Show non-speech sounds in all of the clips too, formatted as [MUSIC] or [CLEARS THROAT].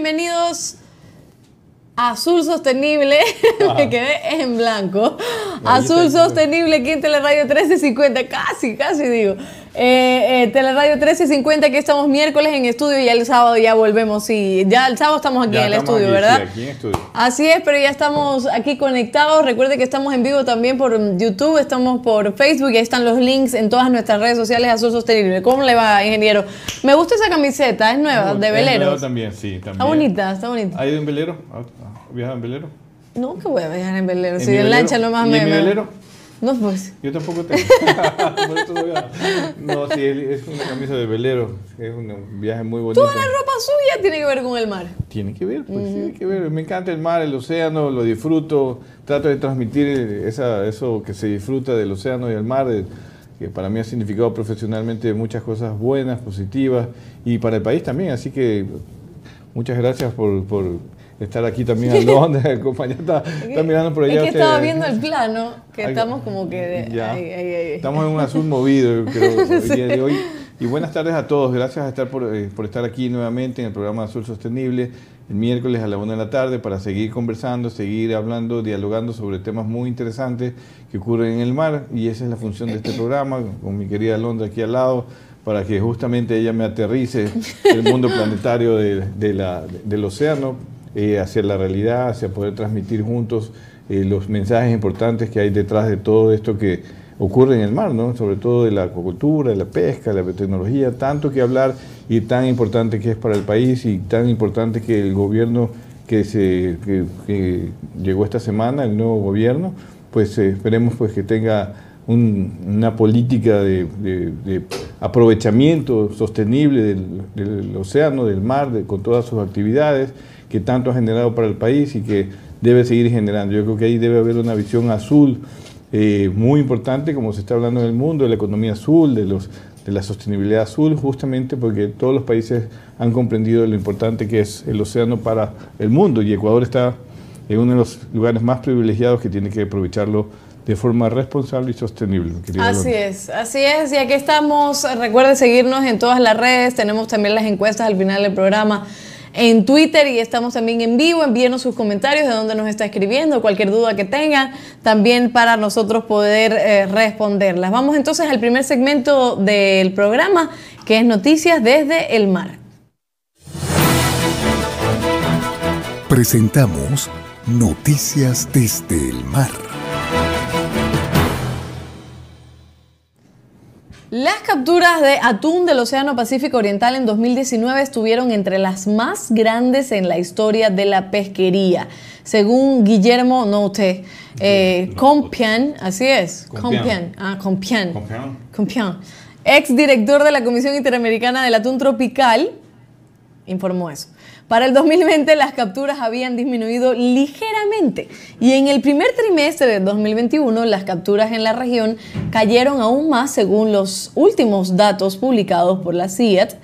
Bienvenidos a Azul Sostenible. [LAUGHS] Me quedé en blanco. Azul Sostenible aquí en Teleradio 1350. Casi, casi digo. Eh, eh, Teleradio 1350, que estamos miércoles en estudio y ya el sábado ya volvemos. Sí, ya el sábado estamos aquí Ya en el estudio, aquí, ¿verdad? sí, aquí en estudio. Así es, pero ya estamos aquí conectados. Recuerde que estamos en vivo también por YouTube, estamos por Facebook y ahí están los links en todas nuestras redes sociales Azul Sostenible. ¿Cómo le va, ingeniero? Me gusta esa camiseta, es nueva, de velero. también, sí. También. Está bonita, está bonita. ¿Ha ido en velero? ¿Ha ha viajado en velero? No, que voy a viajar en velero. ¿En Si en lancha nomás ¿Y me. en mi velero? No, pues. Yo tampoco tengo. [LAUGHS] No, sí, es una camisa de velero. Es un viaje muy bonito. Toda la ropa suya tiene que ver con el mar. Tiene que ver, pues tiene que ver. Me encanta el mar, el océano, lo disfruto. Trato de transmitir esa, eso que se disfruta del océano y el mar, de- que para mí ha significado profesionalmente muchas cosas buenas, positivas, y para el país también. Así que muchas gracias por, por estar aquí también [LAUGHS] al Londres, acompañar. Está, está mirando por allá. Es que usted. estaba viendo el plano, que estamos como que. de- Ya. ay, ay, ay. Estamos en un azul movido, creo, [LAUGHS] el día de hoy. Y buenas tardes a todos. Gracias a estar por, eh, por estar aquí nuevamente en el programa Azul Sostenible, el miércoles a la una de la tarde, para seguir conversando, seguir hablando, dialogando sobre temas muy interesantes que ocurren en el mar. Y esa es la función de este programa, con mi querida Alondra aquí al lado, para que justamente ella me aterrice el mundo [LAUGHS] planetario de- de la- del océano eh, hacia la realidad, hacia poder transmitir juntos eh, los mensajes importantes que hay detrás de todo esto que ocurre en el mar, ¿no? sobre todo de la acuacultura, de la pesca, de la biotecnología, tanto que hablar y tan importante que es para el país y tan importante que el gobierno que, se, que, que llegó esta semana, el nuevo gobierno, pues eh, esperemos pues, que tenga un- una política de, de- de aprovechamiento sostenible del, del océano, del mar, de- con todas sus actividades que tanto ha generado para el país y que debe seguir generando. Yo creo que ahí debe haber una visión azul eh, muy importante, como se está hablando en el mundo, de la economía azul, de, los, de la sostenibilidad azul, justamente porque todos los países han comprendido lo importante que es el océano para el mundo y Ecuador está en uno de los lugares más privilegiados que tiene que aprovecharlo de forma responsable y sostenible. Así es, así es. Y aquí estamos. Recuerde seguirnos en todas las redes. Tenemos también las encuestas al final del programa en Twitter y estamos también en vivo. Envíenos sus comentarios de dónde nos está escribiendo, cualquier duda que tengan, también para nosotros poder eh, responderlas. Vamos entonces al primer segmento del programa, que es Noticias desde el Mar. Presentamos Noticias desde el mar. Las capturas de atún del Océano Pacífico Oriental en 2019 estuvieron entre las más grandes en la historia de la pesquería, según Guillermo Note. Eh, Compián, así es, Compián. Compián, ah, Compián. Compián, ex director de la Comisión Interamericana del Atún Tropical, informó eso. Para el 2020 las capturas habían disminuido ligeramente y en el primer trimestre de 2021 las capturas en la región cayeron aún más según los últimos datos publicados por la CIAT,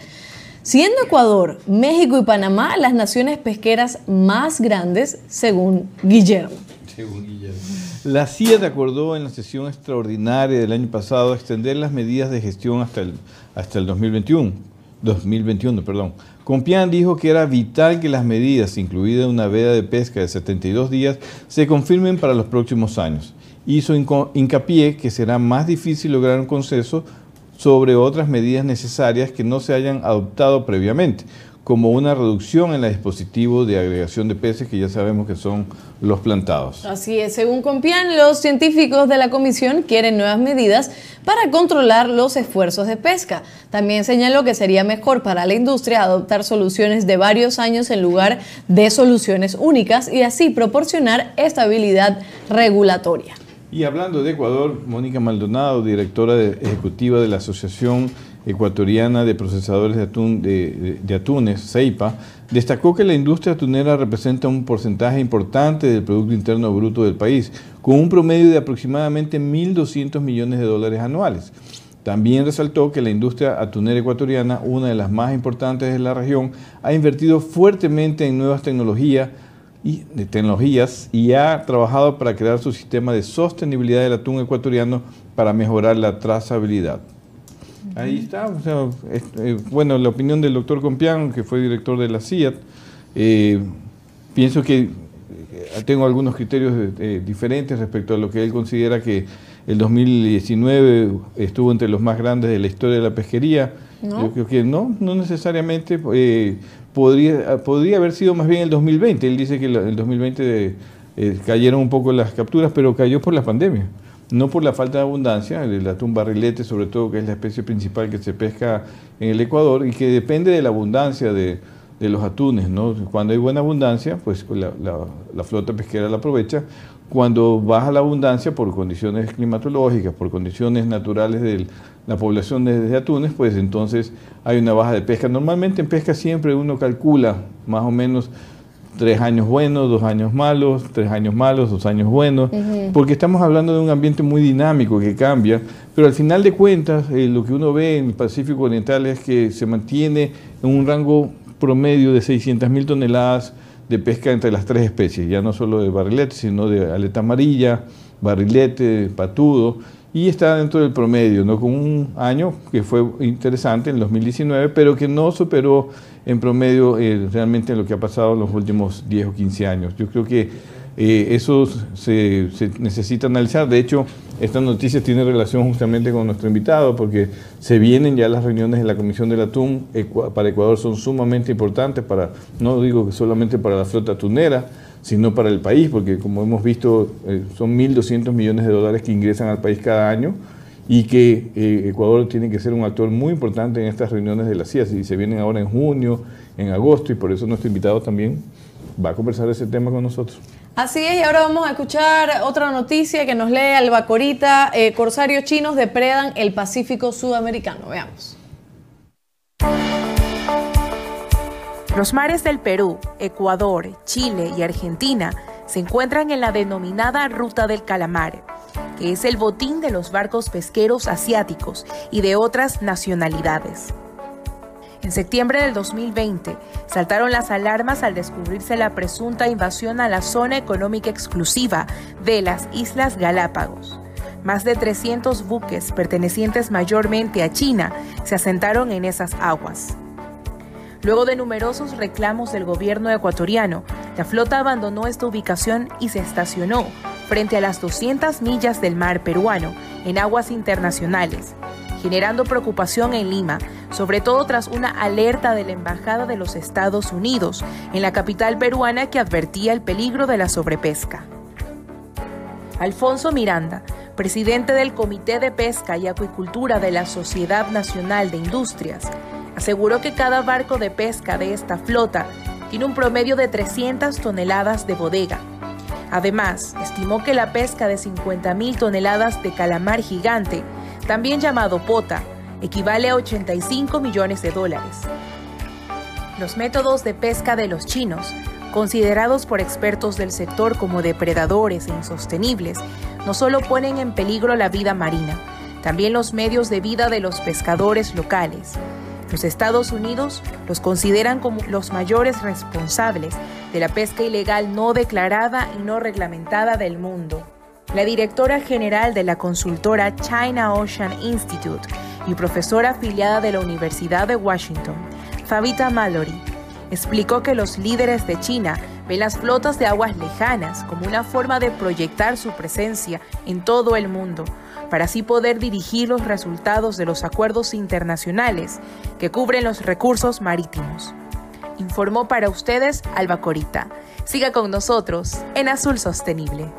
siendo Ecuador, México y Panamá las naciones pesqueras más grandes según Guillermo. La CIA acordó en la sesión extraordinaria del año pasado extender las medidas de gestión hasta el, hasta el 2021. 2021 perdón. Compián dijo que era vital que las medidas, incluida una veda de pesca de 72 días, se confirmen para los próximos años. Hizo hincapié que será más difícil lograr un consenso sobre otras medidas necesarias que no se hayan adoptado previamente, como una reducción en el dispositivo de agregación de peces que ya sabemos que son los plantados. Así es, según Compián, los científicos de la comisión quieren nuevas medidas para controlar los esfuerzos de pesca. También señaló que sería mejor para la industria adoptar soluciones de varios años en lugar de soluciones únicas y así proporcionar estabilidad regulatoria. Y hablando de Ecuador, Mónica Maldonado, directora ejecutiva de la Asociación Ecuatoriana de Procesadores de, Atún, de, Atunes, CEIPA, destacó que la industria atunera representa un porcentaje importante del Producto Interno Bruto del país, con un promedio de aproximadamente 1.200 millones de dólares anuales. También resaltó que la industria atunera ecuatoriana, una de las más importantes de la región, ha invertido fuertemente en nuevas tecnologías y, de tecnologías y ha trabajado para crear su sistema de sostenibilidad del atún ecuatoriano para mejorar la trazabilidad. Ahí está. Eh, bueno, la opinión del doctor Compián, que fue director de la CIAT, eh, pienso que eh, tengo algunos criterios diferentes respecto a lo que él considera que el 2019 estuvo entre los más grandes de la historia de la pesquería. Yo creo que no, no necesariamente. podría, podría haber sido más bien el 2020. Él dice que el 2020 cayeron un poco las capturas, pero cayó por la pandemia no por la falta de abundancia, el atún barrilete sobre todo, que es la especie principal que se pesca en el Ecuador y que depende de la abundancia de, los atunes. ¿no? Cuando hay buena abundancia, pues la, flota pesquera la aprovecha. Cuando baja la abundancia por condiciones climatológicas, por condiciones naturales de la población de, de atunes, pues entonces hay una baja de pesca. Normalmente en pesca siempre uno calcula más o menos tres años buenos, dos años malos, tres años malos, dos años buenos, porque estamos hablando de un ambiente muy dinámico que cambia, pero al final de cuentas eh, lo que uno ve en el Pacífico Oriental es que se mantiene en un rango promedio de 600 mil toneladas de pesca entre las tres especies, ya no solo de barrilete, sino de aleta amarilla, barrilete, patudo, y está dentro del promedio, ¿no? con un año que fue interesante en 2019, pero que no superó en promedio eh, realmente lo que ha pasado en los últimos 10 o 15 años. Yo creo que eh, eso se, necesita analizar. De hecho, esta noticia tiene relación justamente con nuestro invitado, porque se vienen ya las reuniones de la Comisión del Atún. para Ecuador son sumamente importantes, para, no digo que solamente para la flota atunera, sino para el país, porque como hemos visto, eh, son 1.200 millones de dólares que ingresan al país cada año y que eh, Ecuador tiene que ser un actor muy importante en estas reuniones de la CIA, y se vienen ahora en junio, en agosto, y por eso nuestro invitado también va a conversar ese tema con nosotros. Así es, y ahora vamos a escuchar otra noticia que nos lee Albacorita. Eh, corsarios chinos depredan el Pacífico Sudamericano. Veamos. Los mares del Perú, Ecuador, Chile y Argentina se encuentran en la denominada Ruta del Calamar, que es el botín de los barcos pesqueros asiáticos y de otras nacionalidades. En septiembre del 2020 saltaron las alarmas al descubrirse la presunta invasión a la zona económica exclusiva de las Islas Galápagos. Más de 300 buques pertenecientes mayormente a China se asentaron en esas aguas. Luego de numerosos reclamos del gobierno ecuatoriano, la flota abandonó esta ubicación y se estacionó frente a las 200 millas del mar peruano en aguas internacionales, generando preocupación en Lima, sobre todo tras una alerta de la Embajada de los Estados Unidos en la capital peruana que advertía el peligro de la sobrepesca. Alfonso Miranda, presidente del Comité de Pesca y Acuicultura de la Sociedad Nacional de Industrias, aseguró que cada barco de pesca de esta flota tiene un promedio de 300 toneladas de bodega. Además, estimó que la pesca de 50.000 toneladas de calamar gigante, también llamado pota, equivale a 85 millones de dólares. Los métodos de pesca de los chinos, considerados por expertos del sector como depredadores e insostenibles, no solo ponen en peligro la vida marina, también los medios de vida de los pescadores locales. Los Estados Unidos los consideran como los mayores responsables de la pesca ilegal no declarada y no reglamentada del mundo. La directora general de la consultora China Ocean Institute y profesora afiliada de la Universidad de Washington, Fabita Mallory, explicó que los líderes de China ven las flotas de aguas lejanas como una forma de proyectar su presencia en todo el mundo, para así poder dirigir los resultados de los acuerdos internacionales que cubren los recursos marítimos. Informó para ustedes Alba Corita. Siga con nosotros en Azul Sostenible.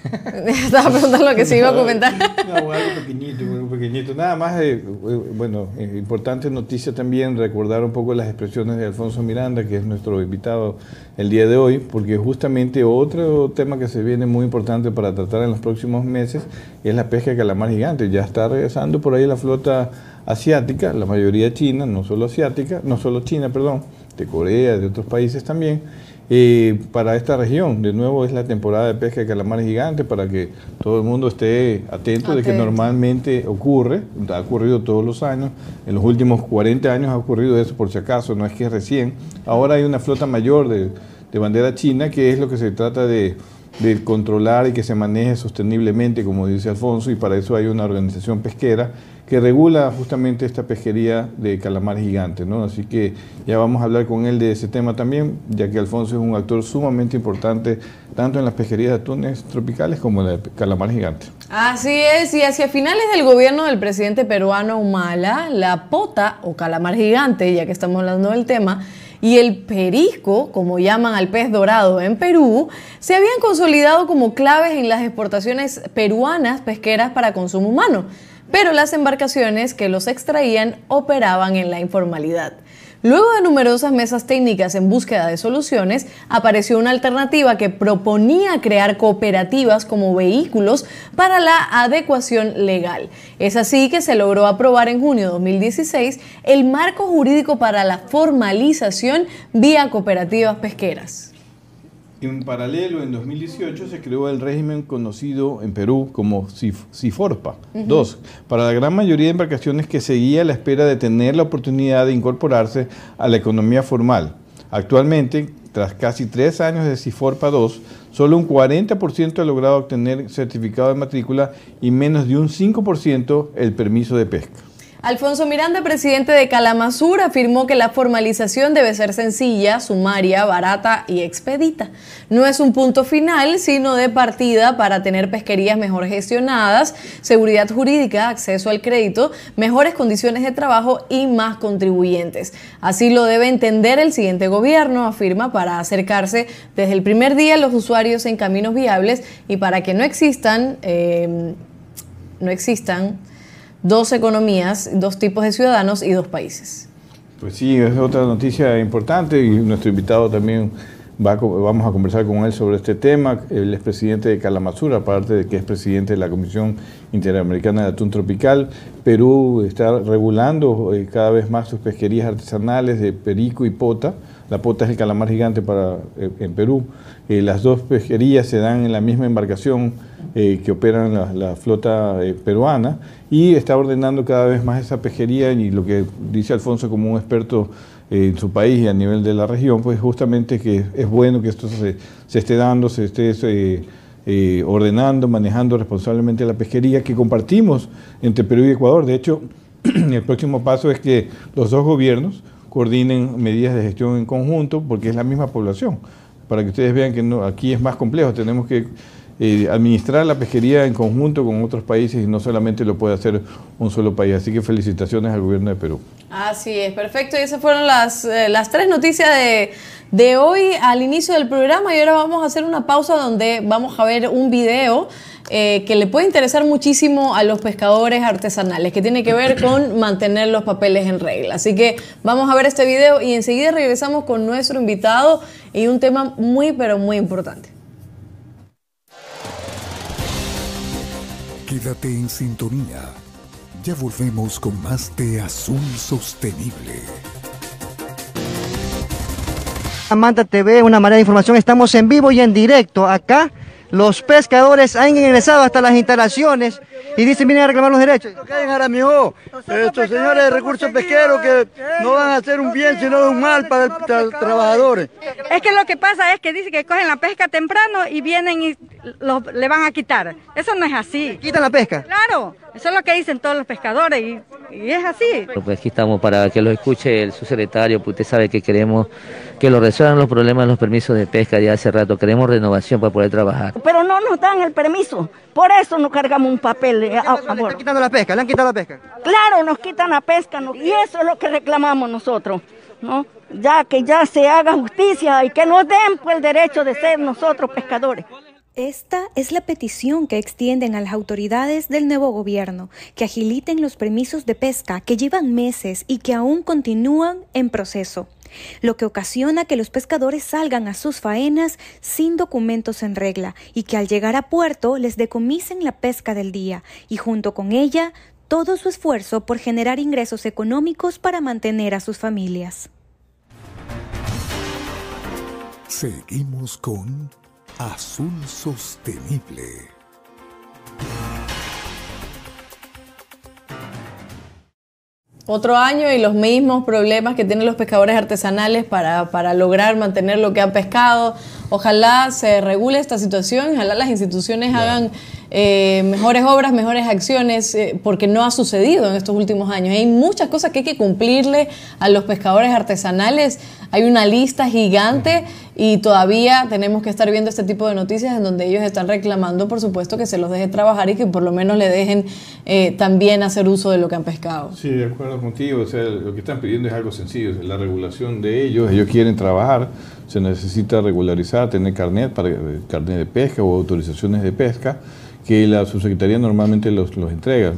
[LAUGHS] Estaba preguntando lo que se iba a comentar. No, algo pequeñito, algo pequeñito. Nada más, eh, eh, bueno, eh, importante noticia también, recordar un poco las expresiones de Alfonso Miranda, que es nuestro invitado el día de hoy, porque justamente otro tema que se viene muy importante para tratar en los próximos meses es la pesca de calamar gigante. Ya está regresando por ahí la flota asiática, la mayoría china, no solo asiática, no solo china, perdón, de Corea, de otros países también eh, para esta región. De nuevo es la temporada de pesca de calamares gigantes para que todo el mundo esté atento de que normalmente ocurre, ha ocurrido todos los años, en los últimos 40 años ha ocurrido eso por si acaso, no es que recién. Ahora hay una flota mayor de, de bandera china que es lo que se trata de de controlar y que se maneje sosteniblemente, como dice Alfonso, y para eso hay una organización pesquera que regula justamente esta pesquería de calamar gigante, ¿no? Así que ya vamos a hablar con él de ese tema también, ya que Alfonso es un actor sumamente importante tanto en las pesquerías de atunes tropicales como en de calamar gigante. Así es, y hacia finales del gobierno del presidente peruano Humala, la pota o calamar gigante, ya que estamos hablando del tema, y el perisco, como llaman al pez dorado en Perú, se habían consolidado como claves en las exportaciones peruanas pesqueras para consumo humano, pero las embarcaciones que los extraían operaban en la informalidad. Luego de numerosas mesas técnicas en búsqueda de soluciones, apareció una alternativa que proponía crear cooperativas como vehículos para la adecuación legal. Es así que se logró aprobar en junio de 2016 el marco jurídico para la formalización vía cooperativas pesqueras. En paralelo, en 2018 se creó el régimen conocido en Perú como CIFORPA. Dos, para la gran mayoría de embarcaciones que seguía a la espera de tener la oportunidad de incorporarse a la economía formal. Actualmente, tras casi tres años de CIFORPA 2, solo un 40% ha logrado obtener certificado de matrícula y menos de un 5% el permiso de pesca. Alfonso Miranda, presidente de Calamazur, afirmó que la formalización debe ser sencilla, sumaria, barata y expedita. No es un punto final, sino de partida para tener pesquerías mejor gestionadas, seguridad jurídica, acceso al crédito, mejores condiciones de trabajo y más contribuyentes. Así lo debe entender el siguiente gobierno, afirma, para acercarse desde el primer día a los usuarios en caminos viables y para que no existan, eh, no existan dos economías, dos tipos de ciudadanos y dos países. Pues sí, es otra noticia importante y nuestro invitado también va vamos a conversar con él sobre este tema. Él es presidente de Kalamazoo, aparte de que es presidente de la Comisión Interamericana de Atún Tropical. Perú está regulando eh, cada vez más sus pesquerías artesanales de perico y pota. La pota es el calamar gigante para, eh, en Perú. Eh, las dos pesquerías se dan en la misma embarcación eh, que operan la, flota peruana y está ordenando cada vez más esa pesquería y lo que dice Alfonso como un experto en su país y a nivel de la región, pues justamente que es bueno que esto se, se esté dando, se esté ordenando, manejando responsablemente la pesquería que compartimos entre Perú y Ecuador. De hecho, [CLEARS THROAT] el próximo paso es que los dos gobiernos coordinen medidas de gestión en conjunto, porque es la misma población. Para que ustedes vean que no, aquí es más complejo, tenemos que eh, administrar la pesquería en conjunto con otros países y no solamente lo puede hacer un solo país. Así que felicitaciones al gobierno de Perú. Así es, perfecto. Y esas fueron las, eh, las tres noticias de, de hoy al inicio del programa y ahora vamos a hacer una pausa donde vamos a ver un video eh, que le puede interesar muchísimo a los pescadores artesanales, que tiene que ver [COUGHS] con mantener los papeles en regla. Así que vamos a ver este video y enseguida regresamos con nuestro invitado y un tema muy, pero muy importante. Quédate en sintonía. Ya volvemos con más de Azul Sostenible. Amanda TV, una manera de información. Estamos en vivo y en directo acá los pescadores han ingresado hasta las instalaciones y dicen vienen a reclamar los derechos. estos señores de recursos pesqueros que no van a hacer un bien sino un mal para los trabajadores. Es que lo que pasa es que dicen que cogen la pesca temprano y vienen y le van a quitar. Eso no es así. ¿Quitan la pesca? Claro, eso es lo que dicen todos los pescadores y Y es así. Pues aquí estamos para que lo escuche el subsecretario, pues usted sabe que queremos que lo resuelvan los problemas de los permisos de pesca ya hace rato, queremos renovación para poder trabajar. Pero no nos dan el permiso, por eso nos cargamos un papel. ¿Le están quitando la pesca? ¿Le han quitado la pesca? Claro, nos quitan la pesca y eso es lo que reclamamos nosotros, ¿no? Ya que ya se haga justicia y que nos den pues, el derecho de ser nosotros pescadores. Esta es la petición que extienden a las autoridades del nuevo gobierno, que agiliten los permisos de pesca que llevan meses y que aún continúan en proceso, lo que ocasiona que los pescadores salgan a sus faenas sin documentos en regla y que al llegar a puerto les decomisen la pesca del día y junto con ella todo su esfuerzo por generar ingresos económicos para mantener a sus familias. Seguimos con Azul Sostenible. Otro año y los mismos problemas que tienen los pescadores artesanales para, para, lograr mantener lo que han pescado. Ojalá se regule esta situación, ojalá las instituciones hagan eh, mejores obras, mejores acciones, eh, porque no ha sucedido en estos últimos años. Hay muchas cosas que hay que cumplirle a los pescadores artesanales. Hay una lista gigante y todavía tenemos que estar viendo este tipo de noticias en donde ellos están reclamando, por supuesto, que se los deje trabajar y que por lo menos le dejen eh, también hacer uso de lo que han pescado. Sí, de acuerdo contigo. O sea, lo que están pidiendo es algo sencillo, la regulación de ellos. Ellos quieren trabajar, se necesita regularizar, tener carnet, para, carnet de pesca o autorizaciones de pesca que la subsecretaría normalmente los, los entrega.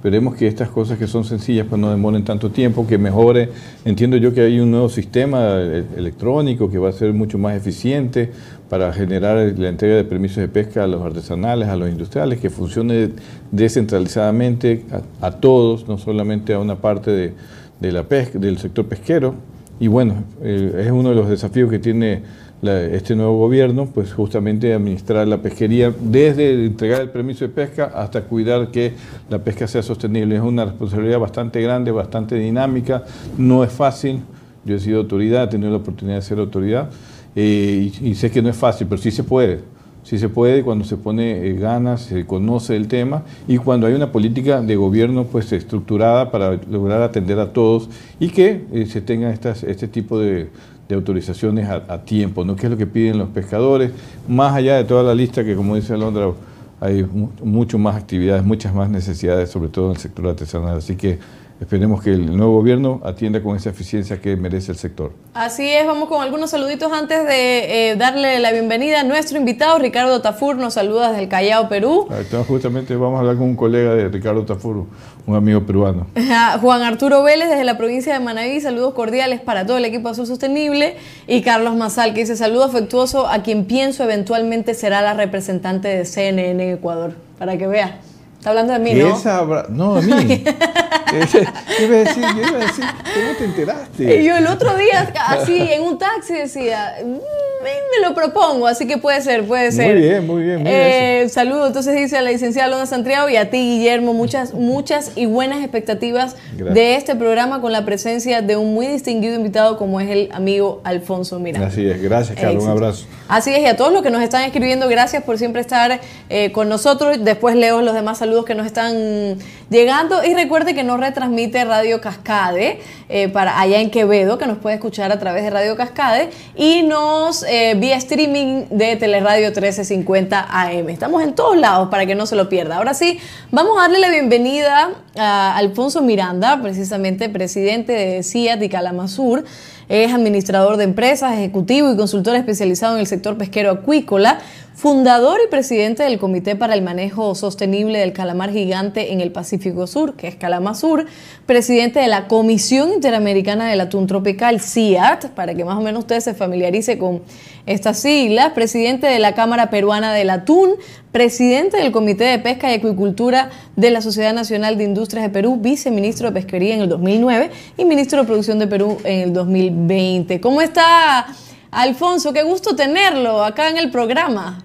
Esperemos que estas cosas que son sencillas pues no demoren tanto tiempo, que mejore. Entiendo yo que hay un nuevo sistema eh, electrónico que va a ser mucho más eficiente para generar la entrega de permisos de pesca a los artesanales, a los industriales, que funcione descentralizadamente a, todos, no solamente a una parte de, de la pesca, del sector pesquero. Y bueno, eh, es uno de los desafíos que tiene este nuevo gobierno, pues justamente administrar la pesquería desde entregar el permiso de pesca hasta cuidar que la pesca sea sostenible. Es una responsabilidad bastante grande, bastante dinámica, no es fácil. Yo he sido autoridad, he tenido la oportunidad de ser autoridad eh, y, sé que no es fácil, pero sí se puede. Sí se puede cuando se pone eh, ganas, se conoce el tema y cuando hay una política de gobierno pues estructurada para lograr atender a todos y que eh, se tenga estas, este tipo de, de autorizaciones a, tiempo, ¿no? ¿Qué es lo que piden los pescadores? Más allá de toda la lista que, como dice Alondra, hay mucho más actividades, muchas más necesidades, sobre todo en el sector artesanal. Así que Esperemos que el nuevo gobierno atienda con esa eficiencia que merece el sector. Así es, vamos con algunos saluditos antes de eh, darle la bienvenida a nuestro invitado, Ricardo Tafur, nos saluda desde el Callao, Perú. Entonces, justamente vamos a hablar con un colega de Ricardo Tafur, un amigo peruano. [LAUGHS] Juan Arturo Vélez desde la provincia de Manaví, saludos cordiales para todo el equipo Azul Sostenible. Y Carlos Mazal que dice saludo afectuoso a quien pienso eventualmente será la representante de CNN en Ecuador, para que vea. Está hablando de mí, ¿no? Esa, no, a mí. ¿Qué [LAUGHS] [LAUGHS] iba a decir? Yo iba a decir, ¿cómo te enteraste? Y yo el otro día, así, en un taxi decía, mm, me lo propongo, así que puede ser, puede ser. Muy bien, muy bien. Eh, saludo, entonces dice a la licenciada Lona Santiago y a ti, Guillermo, muchas, muchas y buenas expectativas de este programa con la presencia de un muy distinguido invitado como es el amigo Alfonso Miranda. Así es, gracias, Carlos, un abrazo. Así es, y a todos los que nos están escribiendo, gracias por siempre estar eh, con nosotros. Después leo los demás saludos que nos están llegando. Y recuerde que nos retransmite Radio Cascade eh, para allá en Quevedo, que nos puede escuchar a través de Radio Cascade. Y nos eh, vía streaming de Teleradio 1350 AM. Estamos en todos lados para que no se lo pierda. Ahora sí, vamos a darle la bienvenida a Alfonso Miranda, precisamente presidente de CIAT y Calamazur. Es administrador de empresas, ejecutivo y consultor especializado en el sector pesquero acuícola, fundador y presidente del Comité para el Manejo Sostenible del Calamar Gigante en el Pacífico Sur, que es Calamazur, presidente de la Comisión Interamericana del Atún Tropical, CIAT, para que más o menos usted se familiarice con estas siglas, presidente de la Cámara Peruana del Atún, presidente del Comité de Pesca y Acuicultura de la Sociedad Nacional de Industrias de Perú, viceministro de Pesquería en el 2009 y ministro de Producción de Perú en el 2020. ¿Cómo está Alfonso? Qué gusto tenerlo acá en el programa.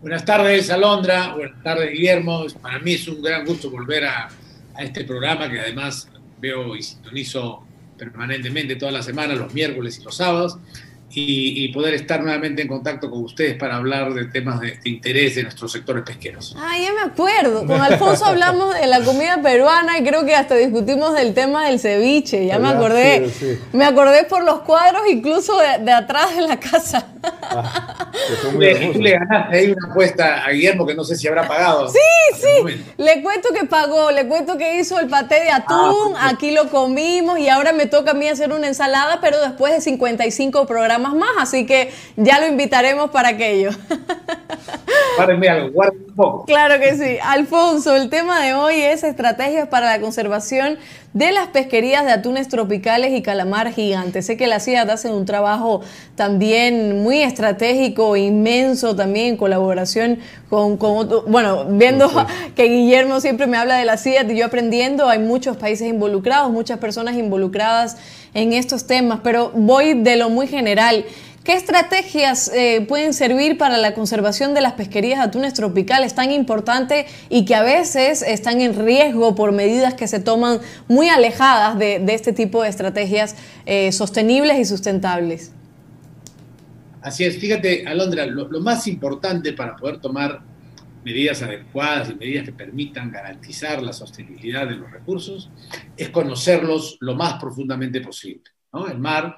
Buenas tardes, Alondra. Buenas tardes, Guillermo. Para mí es un gran gusto volver a, este programa que además veo y sintonizo permanentemente todas las semanas, los miércoles y los sábados. Y, poder estar nuevamente en contacto con ustedes para hablar de temas de, interés de nuestros sectores pesqueros. Ah, ya me acuerdo. Con Alfonso hablamos de la comida peruana y creo que hasta discutimos del tema del ceviche. Ya me acordé. Me acordé por los cuadros incluso de, atrás de la casa. Ah, le, le, ganaste ahí una apuesta a Guillermo que no sé si habrá pagado. Sí, sí. Le cuento que pagó, le cuento que hizo el paté de atún, ah, aquí lo comimos y ahora me toca a mí hacer una ensalada, pero después de 55 programas más, así que ya lo invitaremos para aquello. [LAUGHS] Párenme algo, guarden un poco. Claro que sí. Alfonso, el tema de hoy es estrategias para la conservación de las pesquerías de atunes tropicales y calamar gigante. Sé que la CIAT hace un trabajo también muy estratégico, inmenso, también en colaboración con, con bueno, viendo [LAUGHS] que Guillermo siempre me habla de la CIAT y yo aprendiendo, hay muchos países involucrados, muchas personas involucradas en estos temas, pero voy de lo muy general. ¿Qué estrategias eh, pueden servir para la conservación de las pesquerías de atunes tropicales tan importante y que a veces están en riesgo por medidas que se toman muy alejadas de, este tipo de estrategias eh, sostenibles y sustentables? Así es, fíjate, Alondra, lo, más importante para poder tomar medidas adecuadas y medidas que permitan garantizar la sostenibilidad de los recursos es conocerlos lo más profundamente posible. El mar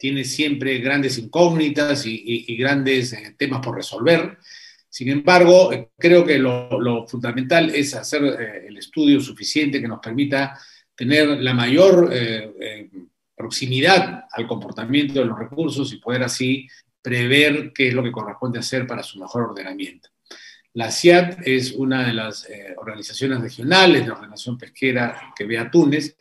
tiene siempre grandes incógnitas y, grandes eh, temas por resolver. Sin embargo, eh, creo que lo, fundamental es hacer eh, el estudio suficiente que nos permita tener la mayor proximidad al comportamiento de los recursos y poder así prever qué es lo que corresponde hacer para su mejor ordenamiento. La CIAT es una de las organizaciones regionales de ordenación pesquera que ve a Túnez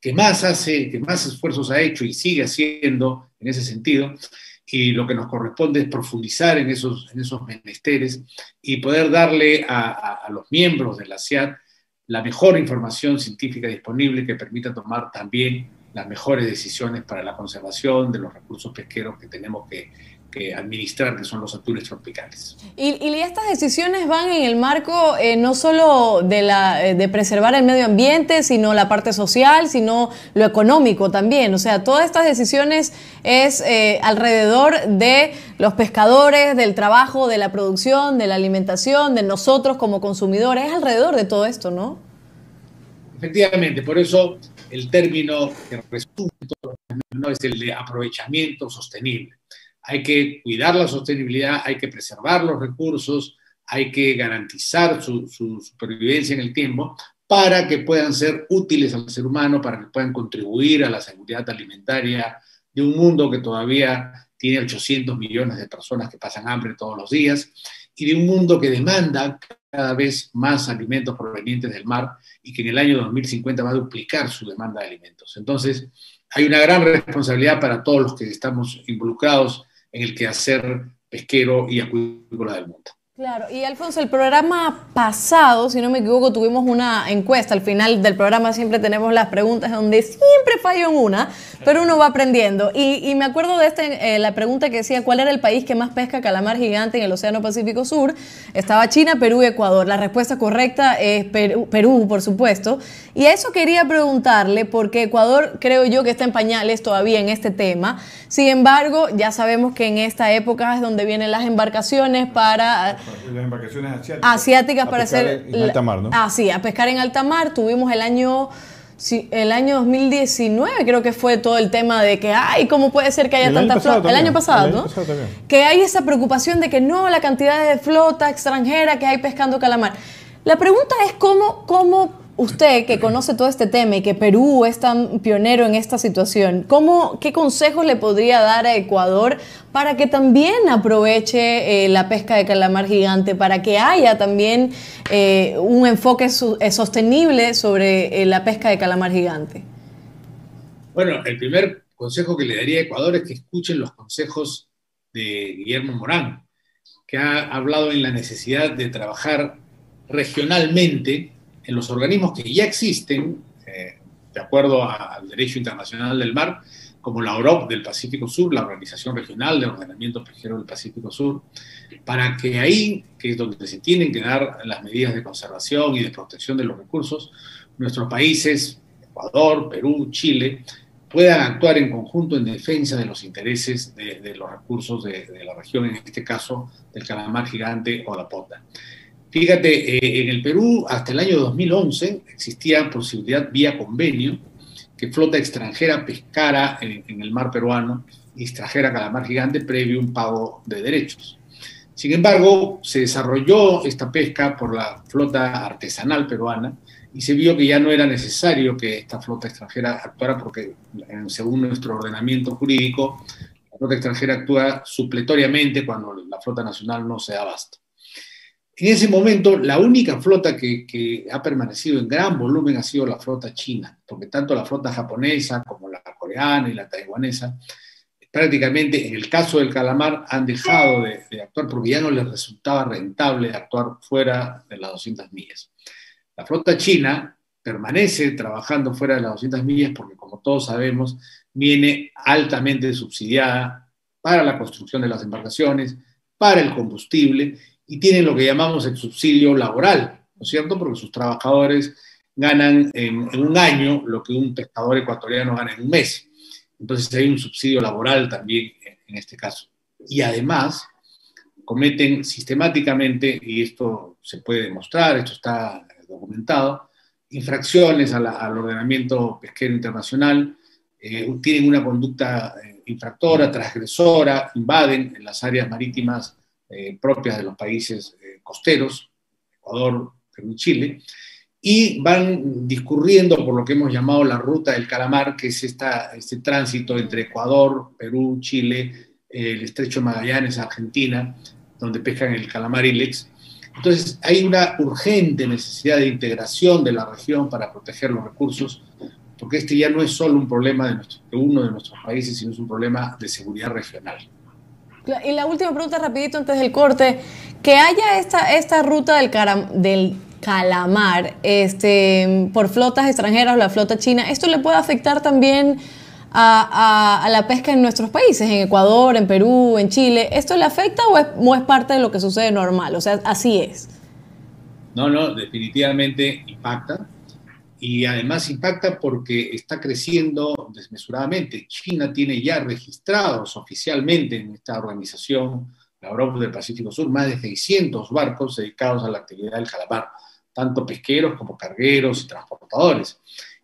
que más hace, que más esfuerzos ha hecho y sigue haciendo en ese sentido, y lo que nos corresponde es profundizar en esos, en esos menesteres y poder darle a, a los miembros de la CIAT la mejor información científica disponible que permita tomar también las mejores decisiones para la conservación de los recursos pesqueros que tenemos que, que administrar, que son los atunes tropicales. Y, estas decisiones van en el marco eh, no solo de, la, eh, de preservar el medio ambiente, sino la parte social, sino lo económico también. O sea, todas estas decisiones es eh, alrededor de los pescadores, del trabajo, de la producción, de la alimentación, de nosotros como consumidores, es alrededor de todo esto, ¿no? Efectivamente, por eso el término que resume todo ¿no? es el de aprovechamiento sostenible hay que cuidar la sostenibilidad, hay que preservar los recursos, hay que garantizar su, supervivencia en el tiempo para que puedan ser útiles al ser humano, para que puedan contribuir a la seguridad alimentaria de un mundo que todavía tiene 800 millones de personas que pasan hambre todos los días y de un mundo que demanda cada vez más alimentos provenientes del mar y que en el año 2050 va a duplicar su demanda de alimentos. Entonces, hay una gran responsabilidad para todos los que estamos involucrados en el quehacer pesquero y acuícola del mundo. Claro, y Alfonso, el programa pasado, si no me equivoco, tuvimos una encuesta. Al final del programa siempre tenemos las preguntas donde siempre fallo en una, pero uno va aprendiendo. Y, me acuerdo de este, eh, la pregunta que decía, ¿cuál era el país que más pesca calamar gigante en el Océano Pacífico Sur? Estaba China, Perú y Ecuador. La respuesta correcta es Perú, Perú, por supuesto. Y a eso quería preguntarle, porque Ecuador creo yo que está en pañales todavía en este tema. Sin embargo, ya sabemos que en esta época es donde vienen las embarcaciones para... Las embarcaciones asiáticas. Asiáticas para hacer... En alta mar, ¿no? Ah, sí, a pescar en alta mar. Tuvimos el año... el año 2019 creo que fue todo el tema de que, ay, ¿cómo puede ser que haya tanta flota? El año pasado, ¿no? que hay esa preocupación de que no, la cantidad de flota extranjera que hay pescando calamar. La pregunta es cómo, cómo usted que conoce todo este tema y que Perú es tan pionero en esta situación, ¿cómo, ¿qué consejos le podría dar a Ecuador para que también aproveche eh, la pesca de calamar gigante, para que haya también eh, un enfoque eh, sostenible sobre la pesca de calamar gigante? Bueno, el primer consejo que le daría a Ecuador es que escuchen los consejos de Guillermo Morán, que ha hablado en la necesidad de trabajar regionalmente en los organismos que ya existen, eh, de acuerdo al derecho internacional del mar, como la OROP del Pacífico Sur, la Organización Regional de Ordenamiento Pesquero del Pacífico Sur, para que ahí, que es donde se tienen que dar las medidas de conservación y de protección de los recursos, nuestros países, Ecuador, Perú, Chile, puedan actuar en conjunto en defensa de los intereses de, los recursos de, la región, en este caso del calamar gigante o la pota. Fíjate, eh, en el Perú hasta el año 2011 existía posibilidad vía convenio que flota extranjera pescara en, en el mar peruano y extrajera calamar gigante previo un pago de derechos. Sin embargo, se desarrolló esta pesca por la flota artesanal peruana y se vio que ya no era necesario que esta flota extranjera actuara porque, según nuestro ordenamiento jurídico, la flota extranjera actúa supletoriamente cuando la flota nacional no se da abasto. En ese momento, la única flota que, que, ha permanecido en gran volumen ha sido la flota china, porque tanto la flota japonesa como la coreana y la taiwanesa prácticamente en el caso del calamar han dejado de, actuar porque ya no les resultaba rentable actuar fuera de las 200 millas. La flota china permanece trabajando fuera de las 200 millas porque, como todos sabemos, viene altamente subsidiada para la construcción de las embarcaciones, para el combustible y tiene lo que llamamos el subsidio laboral, ¿no es cierto? Porque sus trabajadores ganan en, en un año lo que un pescador ecuatoriano gana en un mes. Entonces hay un subsidio laboral también en este caso. Y además cometen sistemáticamente, y esto se puede demostrar, esto está documentado, infracciones al ordenamiento pesquero internacional, eh, tienen una conducta eh, infractora, transgresora, invaden en las áreas marítimas eh, propias de los países costeros, Ecuador, Perú y Chile, y van discurriendo por lo que hemos llamado la ruta del calamar, que es esta, este tránsito entre Ecuador, Perú, Chile, el estrecho Magallanes, Argentina, donde pescan el calamar ilex. Entonces hay una urgente necesidad de integración de la región para proteger los recursos, porque este ya no es solo un problema de, uno de nuestros países, sino es un problema de seguridad regional. Y la última pregunta rapidito antes del corte, que haya esta, esta ruta del, calamar este, por flotas extranjeras o la flota china, ¿esto le puede afectar también a, la pesca en nuestros países, en Ecuador, en Perú, en Chile? ¿Esto le afecta o es parte de lo que sucede normal? O sea, así es. No, no, definitivamente impacta. Y además impacta porque está creciendo desmesuradamente. China tiene ya registrados oficialmente en esta organización, la Europa del Pacífico Sur, más de 600 barcos dedicados a la actividad del calamar tanto pesqueros como cargueros y transportadores.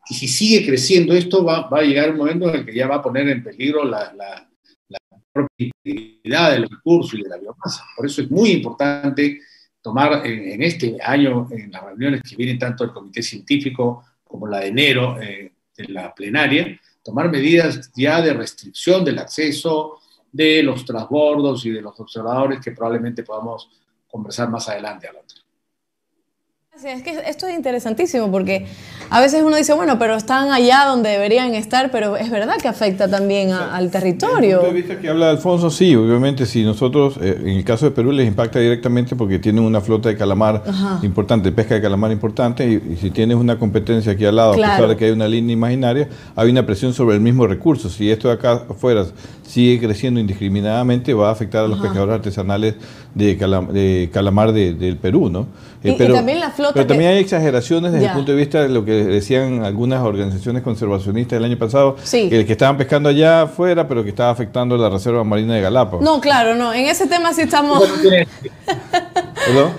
Y si sigue creciendo esto, va, a llegar un momento en el que ya va a poner en peligro la, la, la propia del recurso y de la biomasa. Por eso es muy importante tomar en, este año, en las reuniones que vienen tanto el Comité Científico como la de enero, eh, de la plenaria, tomar medidas ya de restricción del acceso, de los transbordos y de los observadores que probablemente podamos conversar más adelante a la otra. Es que esto es interesantísimo porque a veces uno dice, bueno, pero están allá donde deberían estar, pero es verdad que afecta también al territorio. Desde el punto de vista que habla Alfonso, sí, obviamente si nosotros, eh, en el caso de Perú, les impacta directamente porque tienen una flota de calamar importante, pesca de calamar importante, y, si tienes una competencia aquí al lado, a pesar de que hay una línea imaginaria, hay una presión sobre el mismo recurso. Si esto de acá afuera sigue creciendo indiscriminadamente, va a afectar a los pescadores artesanales de, calamar del Perú, ¿no? Eh, pero, también la flota pero también hay exageraciones desde el punto de vista de lo que decían algunas organizaciones conservacionistas el año pasado, que, que estaban pescando allá afuera, pero que estaba afectando la Reserva Marina de Galápagos. No, claro, no, en ese tema sí estamos...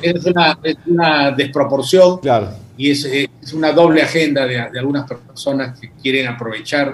es, una, es una desproporción claro. y es, es una doble agenda de, de, algunas personas que quieren aprovechar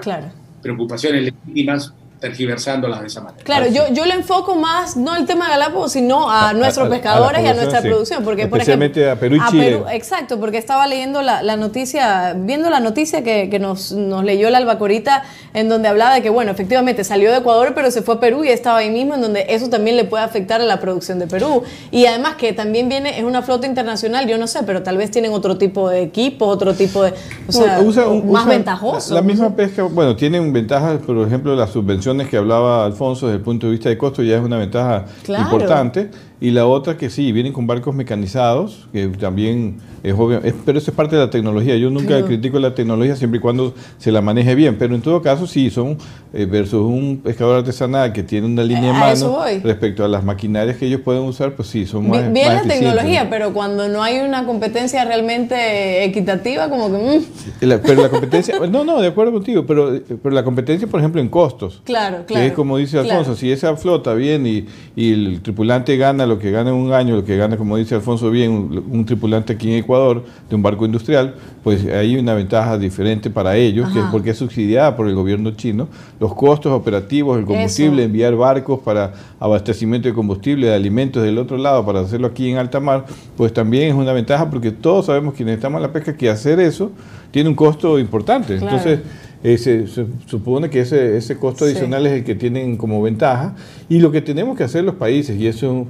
preocupaciones legítimas tergiversándolas de esa manera. Claro, yo, yo le enfoco más no al tema de Galápagos, sino a, nuestros pescadores y a nuestra producción. Porque, Especialmente por ejemplo, a Perú y Chile. exacto, porque estaba leyendo la, la noticia, viendo la noticia que, que nos, nos, leyó la albacorita, en donde hablaba de que, bueno, efectivamente salió de Ecuador, pero se fue a Perú y estaba ahí mismo, en donde eso también le puede afectar a la producción de Perú. Y además que también viene, es una flota internacional, yo no sé, pero tal vez tienen otro tipo de equipo, otro tipo de... O sea, más ventajoso. La, misma pesca, bueno, tienen ventajas, por ejemplo, la subvención que hablaba Alfonso desde el punto de vista de costo ya es una ventaja importante y la otra que sí, vienen con barcos mecanizados, que también es obvio, es- pero eso es parte de la tecnología. Yo nunca Claro. critico la tecnología siempre y cuando se la maneje bien, pero en todo caso sí, son eh, versus un pescador artesanal que tiene una línea eso mano respecto a las maquinarias que ellos pueden usar, pues sí, son más Bi- Bien más la tecnología, pero cuando no hay una competencia realmente equitativa, como que... mm, La- pero la competencia, [LAUGHS] no, no, de acuerdo contigo, pero, pero la competencia, por ejemplo, en costos. claro, Que claro. es como dice Alfonso, claro. si esa flota bien y, y el tripulante gana lo que gana en un año, lo que gana, como dice Alfonso bien, un, un tripulante aquí en Ecuador de un barco industrial, pues hay una ventaja diferente para ellos, que es porque es subsidiada por el gobierno chino. Los costos operativos, el combustible, Eso. enviar barcos para abastecimiento de combustible, de alimentos del otro lado, para hacerlo aquí en alta mar, pues también es una ventaja porque todos sabemos quienes estamos en la pesca que hacer eso tiene un costo importante. Claro. Entonces, eh, se, se supone que ese, ese costo Sí. adicional es el que tienen como ventaja. Y lo que tenemos que hacer los países, y eso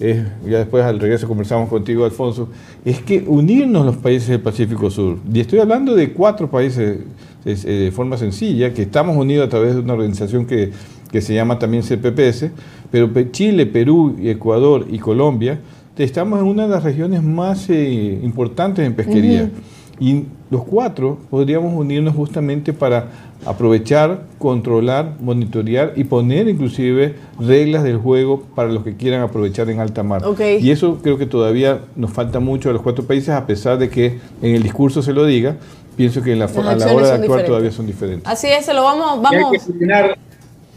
es, ya después al regreso conversamos contigo, Alfonso, es que unirnos los países del Pacífico Sur. Y estoy hablando de cuatro países es, eh, de forma sencilla, que estamos unidos a través de una organización que, que se llama también CPPS, pero Pe- Chile, Perú, Ecuador y Colombia, estamos en una de las regiones más eh, importantes en pesquería. Ujú. Y los cuatro podríamos unirnos justamente para aprovechar, controlar, monitorear y poner inclusive reglas del juego para los que quieran aprovechar en alta mar. Ok. Y eso creo que todavía nos falta mucho a los cuatro países, a pesar de que en el discurso se lo diga, pienso que en la, a la hora de actuar diferentes. todavía son diferentes. Así es, se lo vamos... Y hay vamos que coordinar,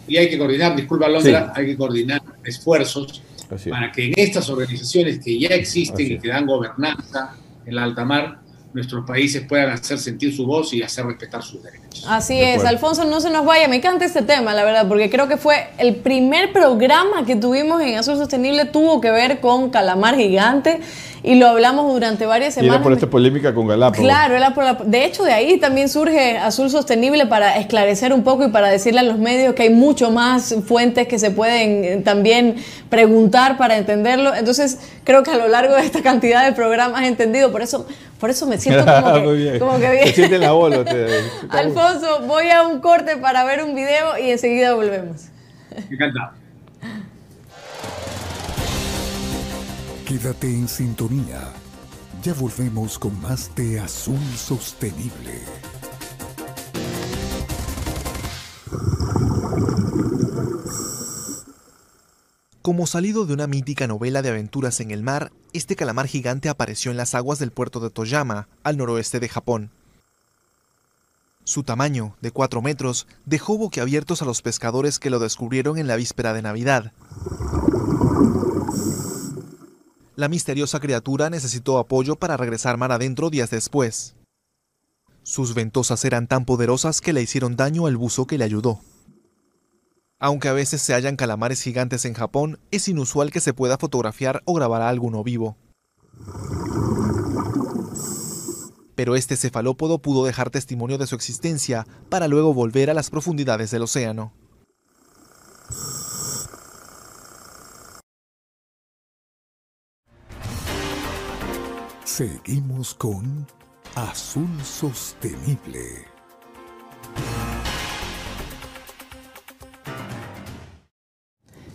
y hay que coordinar, disculpa Alondra, hay que coordinar esfuerzos es. para que en estas organizaciones que ya existen y que dan gobernanza en la alta mar, nuestros países puedan hacer sentir su voz y hacer respetar sus derechos. Así De es. Alfonso, no se nos vaya. Me encanta este tema, la verdad, porque creo que fue el primer programa que tuvimos en Azul Sostenible, tuvo que ver con calamar gigante y lo hablamos durante varias Y era semanas. por esta polémica con Galápagos. Claro, era por la- de hecho de ahí también surge Azul Sostenible para esclarecer un poco y para decirle a los medios que hay mucho más fuentes que se pueden eh, también preguntar para entenderlo. Entonces creo que a lo largo de esta cantidad de programas he entendido, por eso, por eso me siento como [LAUGHS] que, Muy bien. como que Te bien. sientes la bola. [LAUGHS] te- Alfonso, voy a un corte para ver un video y enseguida volvemos. Encantado. Quédate en sintonía. Ya volvemos con más de Azul Sostenible. Como salido de una mítica novela de aventuras en el mar, este calamar gigante apareció en las aguas del puerto de Toyama, al noroeste de Japón. Su tamaño, de 4 metros, dejó boquiabiertos a los pescadores que lo descubrieron en la víspera de Navidad. La misteriosa criatura necesitó apoyo para regresar mar adentro días después. Sus ventosas eran tan poderosas que le hicieron daño al buzo que le ayudó. Aunque a veces se hallan calamares gigantes en Japón, es inusual que se pueda fotografiar o grabar a alguno vivo. Pero este cefalópodo pudo dejar testimonio de su existencia para luego volver a las profundidades del océano. Seguimos con Azul Sostenible.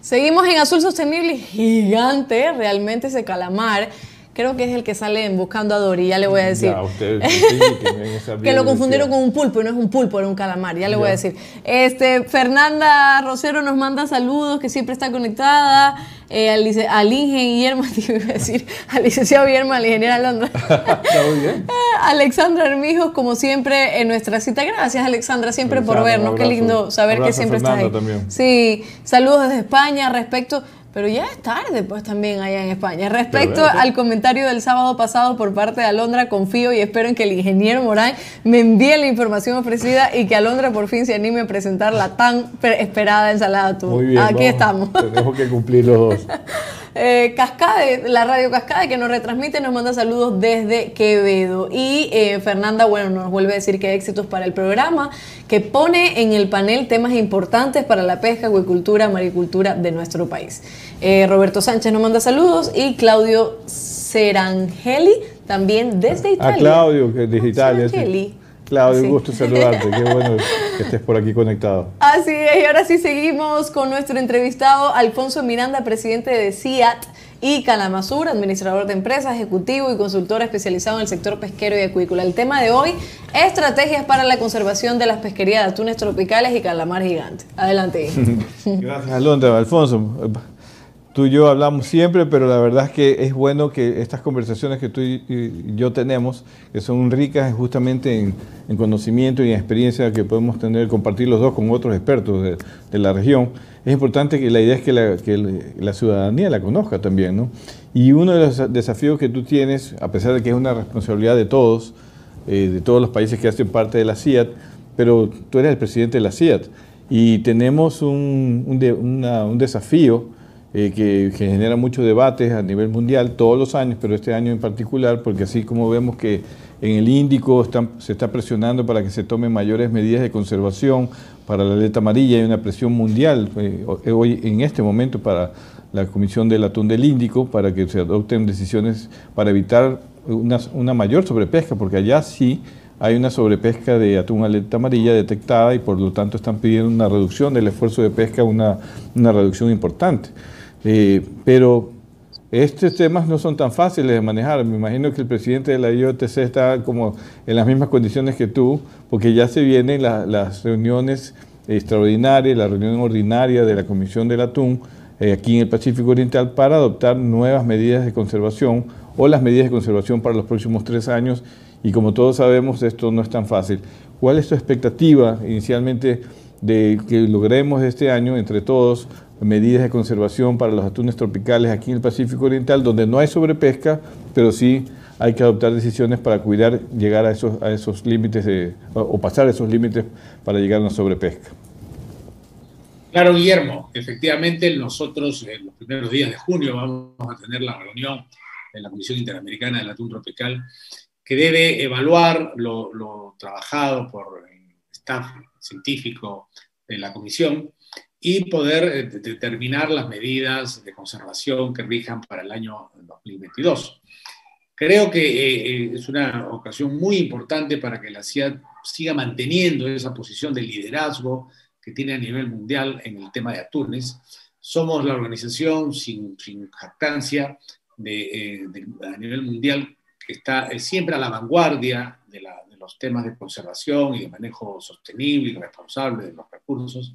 Seguimos en Azul Sostenible, gigante, realmente ese calamar. Creo que es el que sale en Buscando a Dory, ya le voy a decir. Ya, usted- [LAUGHS] Que lo confundieron con un pulpo y no es un pulpo, era un calamar, ya le voy a decir. Este, Fernanda Rosero nos manda saludos, que siempre está conectada. Eh, al, al Ingen Guillermo, [LAUGHS] te iba a decir, al licenciado Guillermo, al ingeniero Alondra. [LAUGHS] Está muy bien. Alexandra Hermijos, como siempre, en nuestra cita. Gracias, Alexandra, siempre por Alexandra, vernos. Qué lindo saber que siempre estás ahí. También. Sí, saludos desde España respecto. Pero ya es tarde, pues también allá en España. Respecto verdad. al comentario del sábado pasado por parte de Alondra, confío y espero en que el ingeniero Morán me envíe la información ofrecida y que Alondra por fin se anime a presentar la tan pe- esperada ensalada atún. Muy bien. Aquí vamos. estamos. Tenemos que cumplir los dos. [LAUGHS] Eh, Cascade, la radio Cascade que nos retransmite, nos manda saludos desde Quevedo. Y eh, Fernanda, bueno, nos vuelve a decir que éxitos para el programa, que pone en el panel temas importantes para la pesca, acuicultura, maricultura de nuestro país. Eh, Roberto Sánchez nos manda saludos y Claudio Serangeli también desde A Italia. Claudio, que es de Italia. Serangeli. Claudio, Sí. un gusto saludarte. Qué bueno que estés por aquí conectado. Así es, y ahora sí seguimos con nuestro entrevistado Alfonso Miranda, presidente de CIAT, y Calamasur, administrador de empresas, ejecutivo y consultor especializado en el sector pesquero y acuícola. El tema de hoy, estrategias para la conservación de las pesquerías de atunes tropicales y calamar gigante. Adelante. [LAUGHS] Gracias, Alondra. Alfonso, tú y yo hablamos siempre, pero la verdad es que es bueno que estas conversaciones que tú y yo tenemos, que son ricas justamente en, conocimiento y en experiencia que podemos tener, compartir los dos con otros expertos de, la región, es importante que la idea es que la, ciudadanía la conozca también, ¿no? Y uno de los desafíos que tú tienes, a pesar de que es una responsabilidad de todos, eh, de todos los países que hacen parte de la CIAT, pero tú eres el presidente de la CIAT y tenemos un, un desafío eh, que, genera muchos debates a nivel mundial todos los años, pero este año en particular, porque así como vemos que en el Índico se está presionando para que se tomen mayores medidas de conservación para la aleta amarilla, hay una presión mundial eh, hoy en este momento para la Comisión del Atún del Índico para que se adopten decisiones para evitar una, una mayor sobrepesca, porque allá sí hay una sobrepesca de atún aleta amarilla detectada y por lo tanto están pidiendo una reducción del esfuerzo de pesca, una, una reducción importante. Eh, pero estos temas no son tan fáciles de manejar. Me imagino que el presidente de la IOTC está como en las mismas condiciones que tú, porque ya se vienen las reuniones extraordinarias, la reunión ordinaria de la Comisión del Atún eh, aquí en el Pacífico Oriental para adoptar nuevas medidas de conservación o las medidas de conservación para los próximos tres años. Y como todos sabemos, esto no es tan fácil. ¿Cuál es tu expectativa inicialmente de que logremos este año entre todos medidas de conservación para los atunes tropicales aquí en el Pacífico Oriental, donde no hay sobrepesca, pero sí hay que adoptar decisiones para cuidar, llegar a esos, a esos límites o pasar esos límites para llegar a una sobrepesca. Claro, Guillermo, efectivamente nosotros en los primeros días de junio vamos a tener la reunión en la Comisión Interamericana del Atún Tropical que debe evaluar lo, lo trabajado por el staff científico de la Comisión y poder eh, determinar las medidas de conservación que rijan para el año 2022. Creo que eh, eh, es una ocasión muy importante para que la CIAD siga manteniendo esa posición de liderazgo que tiene a nivel mundial en el tema de atunes. Somos la organización sin, sin jactancia de, a nivel mundial que está siempre a la vanguardia de, de los temas de conservación y de manejo sostenible y responsable de los recursos.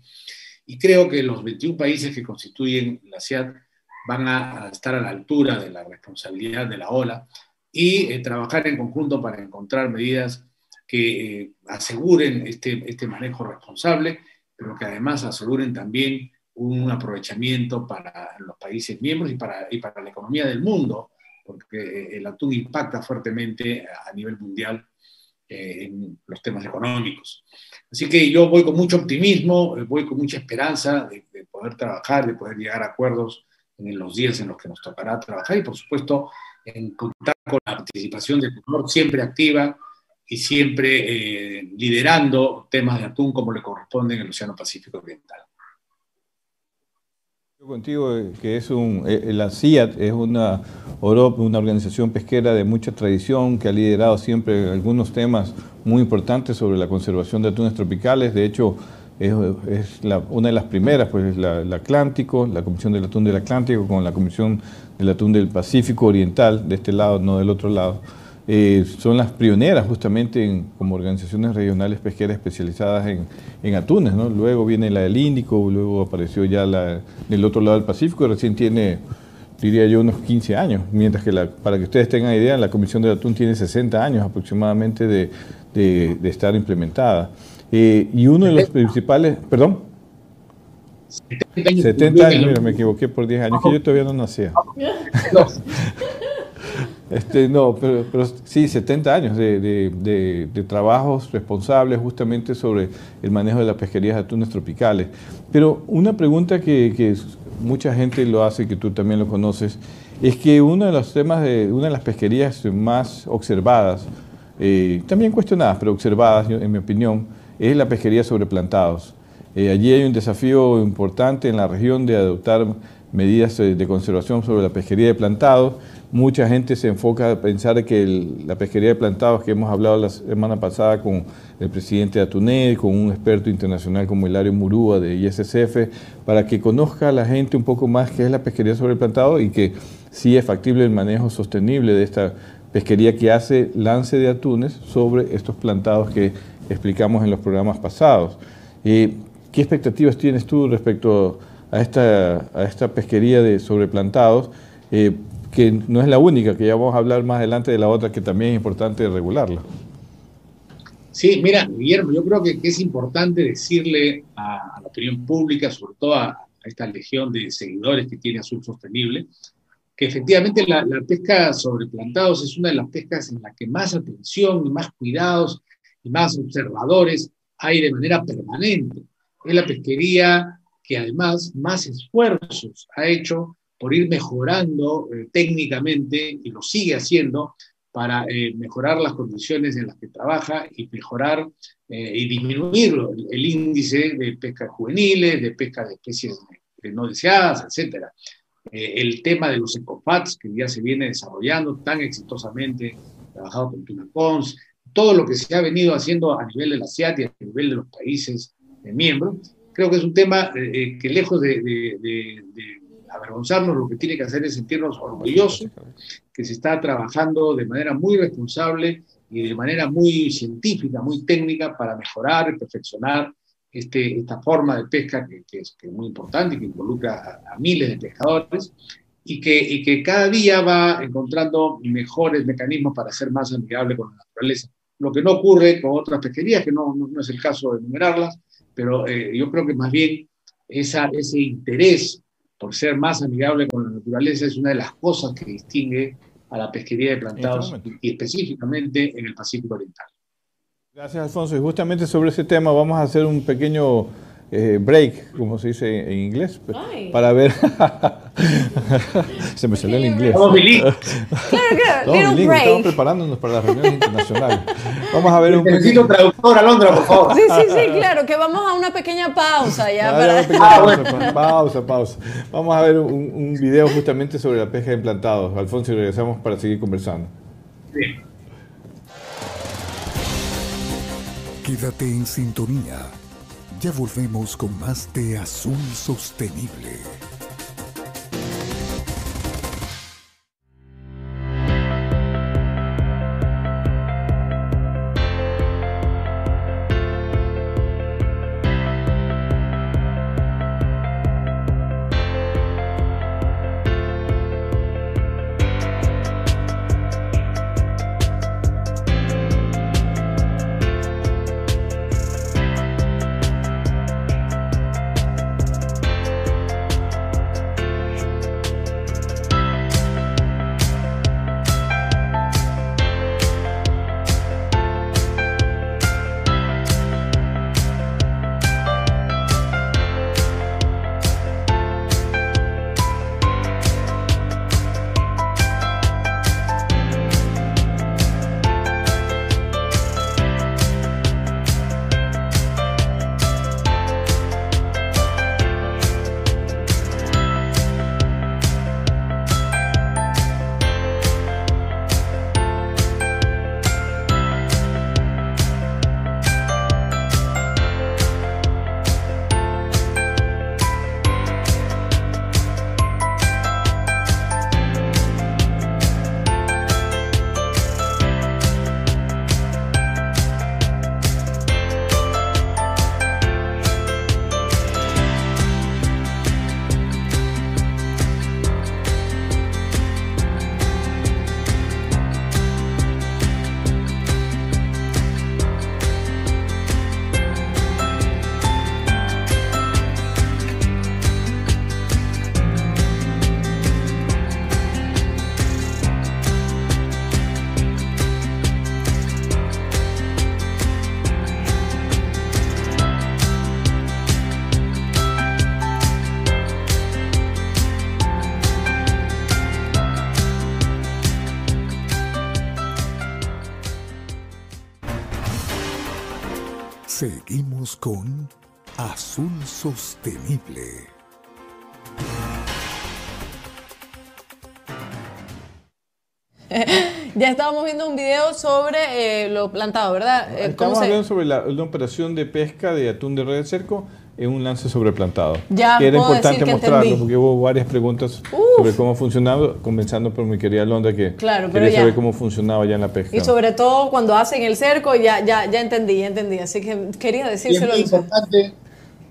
Y creo que los 21 países que constituyen la CIAT van a, estar a la altura de la responsabilidad de la OLA y eh, trabajar en conjunto para encontrar medidas que eh, aseguren este, este manejo responsable, pero que además aseguren también un aprovechamiento para los países miembros y para, y para la economía del mundo, porque eh, el atún impacta fuertemente a nivel mundial en los temas económicos. Así que yo voy con mucho optimismo, eh, voy con mucha esperanza de, poder trabajar, de poder llegar a acuerdos en los días en los que nos tocará trabajar y por supuesto en contar con la participación de Ecuador siempre activa y siempre eh, liderando temas de atún como le corresponde en el Océano Pacífico Oriental contigo eh, que es un, eh, la CIAT es una, una organización pesquera de mucha tradición que ha liderado siempre algunos temas muy importantes sobre la conservación de atunes tropicales. De hecho, es, una de las primeras, pues es la, el Atlántico, la Comisión del Atún del Atlántico con la Comisión del Atún del Pacífico Oriental, de este lado, no del otro lado. Eh, son las pioneras justamente como organizaciones regionales pesqueras especializadas en, atunes. ¿no? Luego viene la del Índico, luego apareció ya la del otro lado del Pacífico, recién tiene, diría yo, unos 15 años, mientras que para que ustedes tengan idea, la Comisión del Atún tiene 60 años aproximadamente de, estar implementada. Eh, y uno de los principales, perdón. 70 años, mira, me equivoqué por 10 años, que yo todavía no nacía. [LAUGHS] Este, no, pero, sí, 70 años de, trabajos responsables justamente sobre el manejo de las pesquerías de atunes tropicales. Pero una pregunta que, mucha gente lo hace, que tú también lo conoces, es que uno de los temas de una de las pesquerías más observadas, eh, también cuestionadas, pero observadas, en mi opinión, es la pesquería sobre plantados. Eh, allí hay un desafío importante en la región de adoptar medidas eh, de conservación sobre la pesquería de plantados Mucha gente se enfoca a pensar que la pesquería de plantados que hemos hablado la semana pasada con el presidente de con un experto internacional como Hilario Murúa de ISSF, para que conozca a la gente un poco más qué es la pesquería sobre el plantado y que si es factible el manejo sostenible de esta pesquería que hace lance de atunes sobre estos plantados que explicamos en los programas pasados. Eh, ¿Qué expectativas tienes tú respecto a esta, a esta pesquería de sobreplantados? Eh, que no es la única, que ya vamos a hablar más adelante de la otra, que también es importante regularla. Sí, mira, Guillermo, yo creo que, es importante decirle a, la opinión pública, sobre todo a, esta legión de seguidores que tiene Azul Sostenible, que efectivamente la, pesca sobre plantados es una de las pescas en la que más atención más cuidados y más observadores hay de manera permanente. Es la pesquería que además más esfuerzos ha hecho por ir mejorando eh, técnicamente y lo sigue haciendo para eh, mejorar las condiciones en las que trabaja y mejorar eh, y disminuir el, índice de pesca juveniles, de pesca de especies no deseadas, etc. el tema de los ecofats, que ya se viene desarrollando tan exitosamente, trabajado con Tunacons, todo lo que se ha venido haciendo a nivel de la CIAT y a nivel de los países miembros, creo que es un tema que lejos de avergonzarnos, lo que tiene que hacer es sentirnos orgullosos, que se está trabajando de manera muy responsable y de manera muy científica, muy técnica para mejorar y perfeccionar este, esta forma de pesca que, es, muy importante y que involucra a, miles de pescadores y que, y que cada día va encontrando mejores mecanismos para ser más amigable con la naturaleza. Lo que no ocurre con otras pesquerías, que no, no, es el caso de enumerarlas, pero eh, yo creo que más bien esa, ese interés por ser más amigable con la naturaleza, es una de las cosas que distingue a la pesquería de plantados y específicamente en el Pacífico Oriental. Gracias, Alfonso. Y justamente sobre ese tema vamos a hacer un pequeño eh, break, como se dice en inglés, para ver. [LAUGHS] se me salió el inglés. Claro, claro. Estamos preparándonos para las reuniones internacionales. Vamos a ver un Necesito un traductor, Alondra, por favor. Sí, sí, sí, claro, que vamos a una pequeña pausa ya. Ah, para... ah, pausa, pausa, Vamos a ver un, un, video justamente sobre la pesca de implantados. Alfonso, y regresamos para seguir conversando. Sí. Quédate en sintonía ya volvemos con más de Azul Sostenible. Estábamos viendo un video sobre eh, lo plantado, ¿verdad? Eh, Estamos hablando sobre la, operación de pesca de atún de red de cerco en un lance sobreplantado. Ya, que era puedo importante decir que mostrarlo entendí. porque hubo varias preguntas sobre cómo funcionaba, comenzando por mi querida Londa que Claro, pero quería ya. saber cómo funcionaba ya en la pesca. Y sobre todo cuando hacen el cerco, ya, ya, ya entendí, ya entendí. Así que quería Y es, decírselo. muy importante,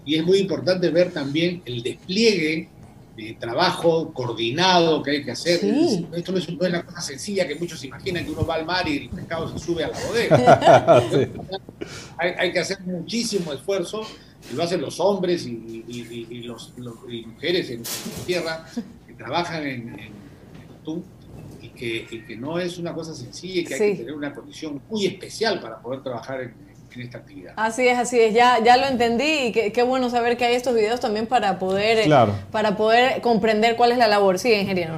y es muy importante ver también el despliegue de trabajo coordinado que hay que hacer. Sí. Esto no es, no es la cosa sencilla que muchos imaginan que uno va al mar y el pescado se sube a la bodega. [LAUGHS] hay, hay que hacer muchísimo esfuerzo y lo hacen los hombres y, y- los, los- y mujeres en, en tierra que trabajan en, en, en atún y que, y que no es una cosa sencilla y que hay que tener una condición muy especial para poder trabajar en, en esta actividad. Así es, así es. Ya, ya lo entendí y qué, bueno saber que hay estos videos también para poder, eh, Claro. para poder comprender cuál es la labor. Sí, ingeniero.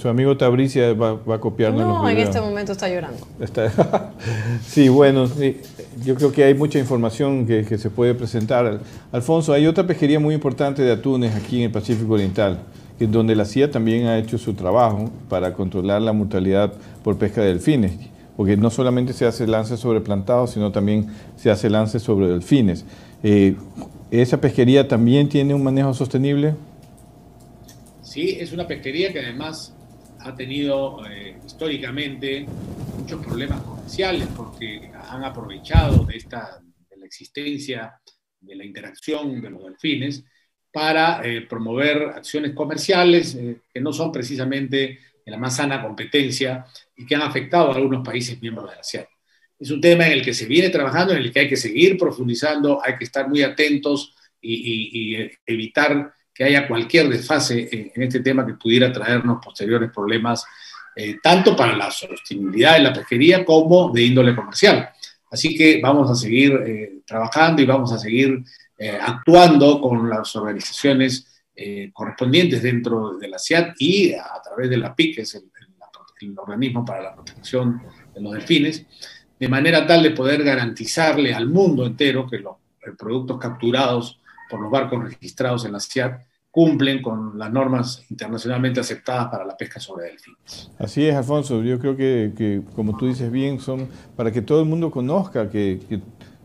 Su amigo Tabricia va, va a copiarnos los No, en videos. este momento está llorando. Está- [LAUGHS] sí, bueno, sí, yo creo que hay mucha información que, que se puede presentar. Alfonso, hay otra pesquería muy importante de atunes aquí en el Pacífico Oriental, es donde la CIA también ha hecho su trabajo para controlar la mortalidad por pesca de delfines, porque no solamente se hace lance sobre plantados, sino también se hace lance sobre delfines. Eh, ¿Esa pesquería también tiene un manejo sostenible? Sí, es una pesquería que además ha tenido eh, históricamente muchos problemas comerciales porque han aprovechado de, esta, de la existencia, de la interacción de los delfines para eh, promover acciones comerciales que no son precisamente la más sana competencia y que han afectado a algunos países miembros de la ASEAN. Es un tema en el que se viene trabajando, en el que hay que seguir profundizando, hay que estar muy atentos y, evitar que haya cualquier desfase en, en este tema que pudiera traernos posteriores problemas, eh, tanto para la sostenibilidad de la pesquería como de índole comercial. Así que vamos a seguir eh, trabajando y vamos a seguir eh, actuando con las organizaciones eh, correspondientes dentro de la CIAT y a, través de la PIC, que es el, el- el organismo para la protección de los delfines, de manera tal de poder garantizarle al mundo entero que los eh, productos capturados por los barcos registrados en la CIAT cumplen con las normas internacionalmente aceptadas para la pesca sobre delfines. Así es, Alfonso. Yo creo que, como tú dices bien, son para que todo el mundo conozca que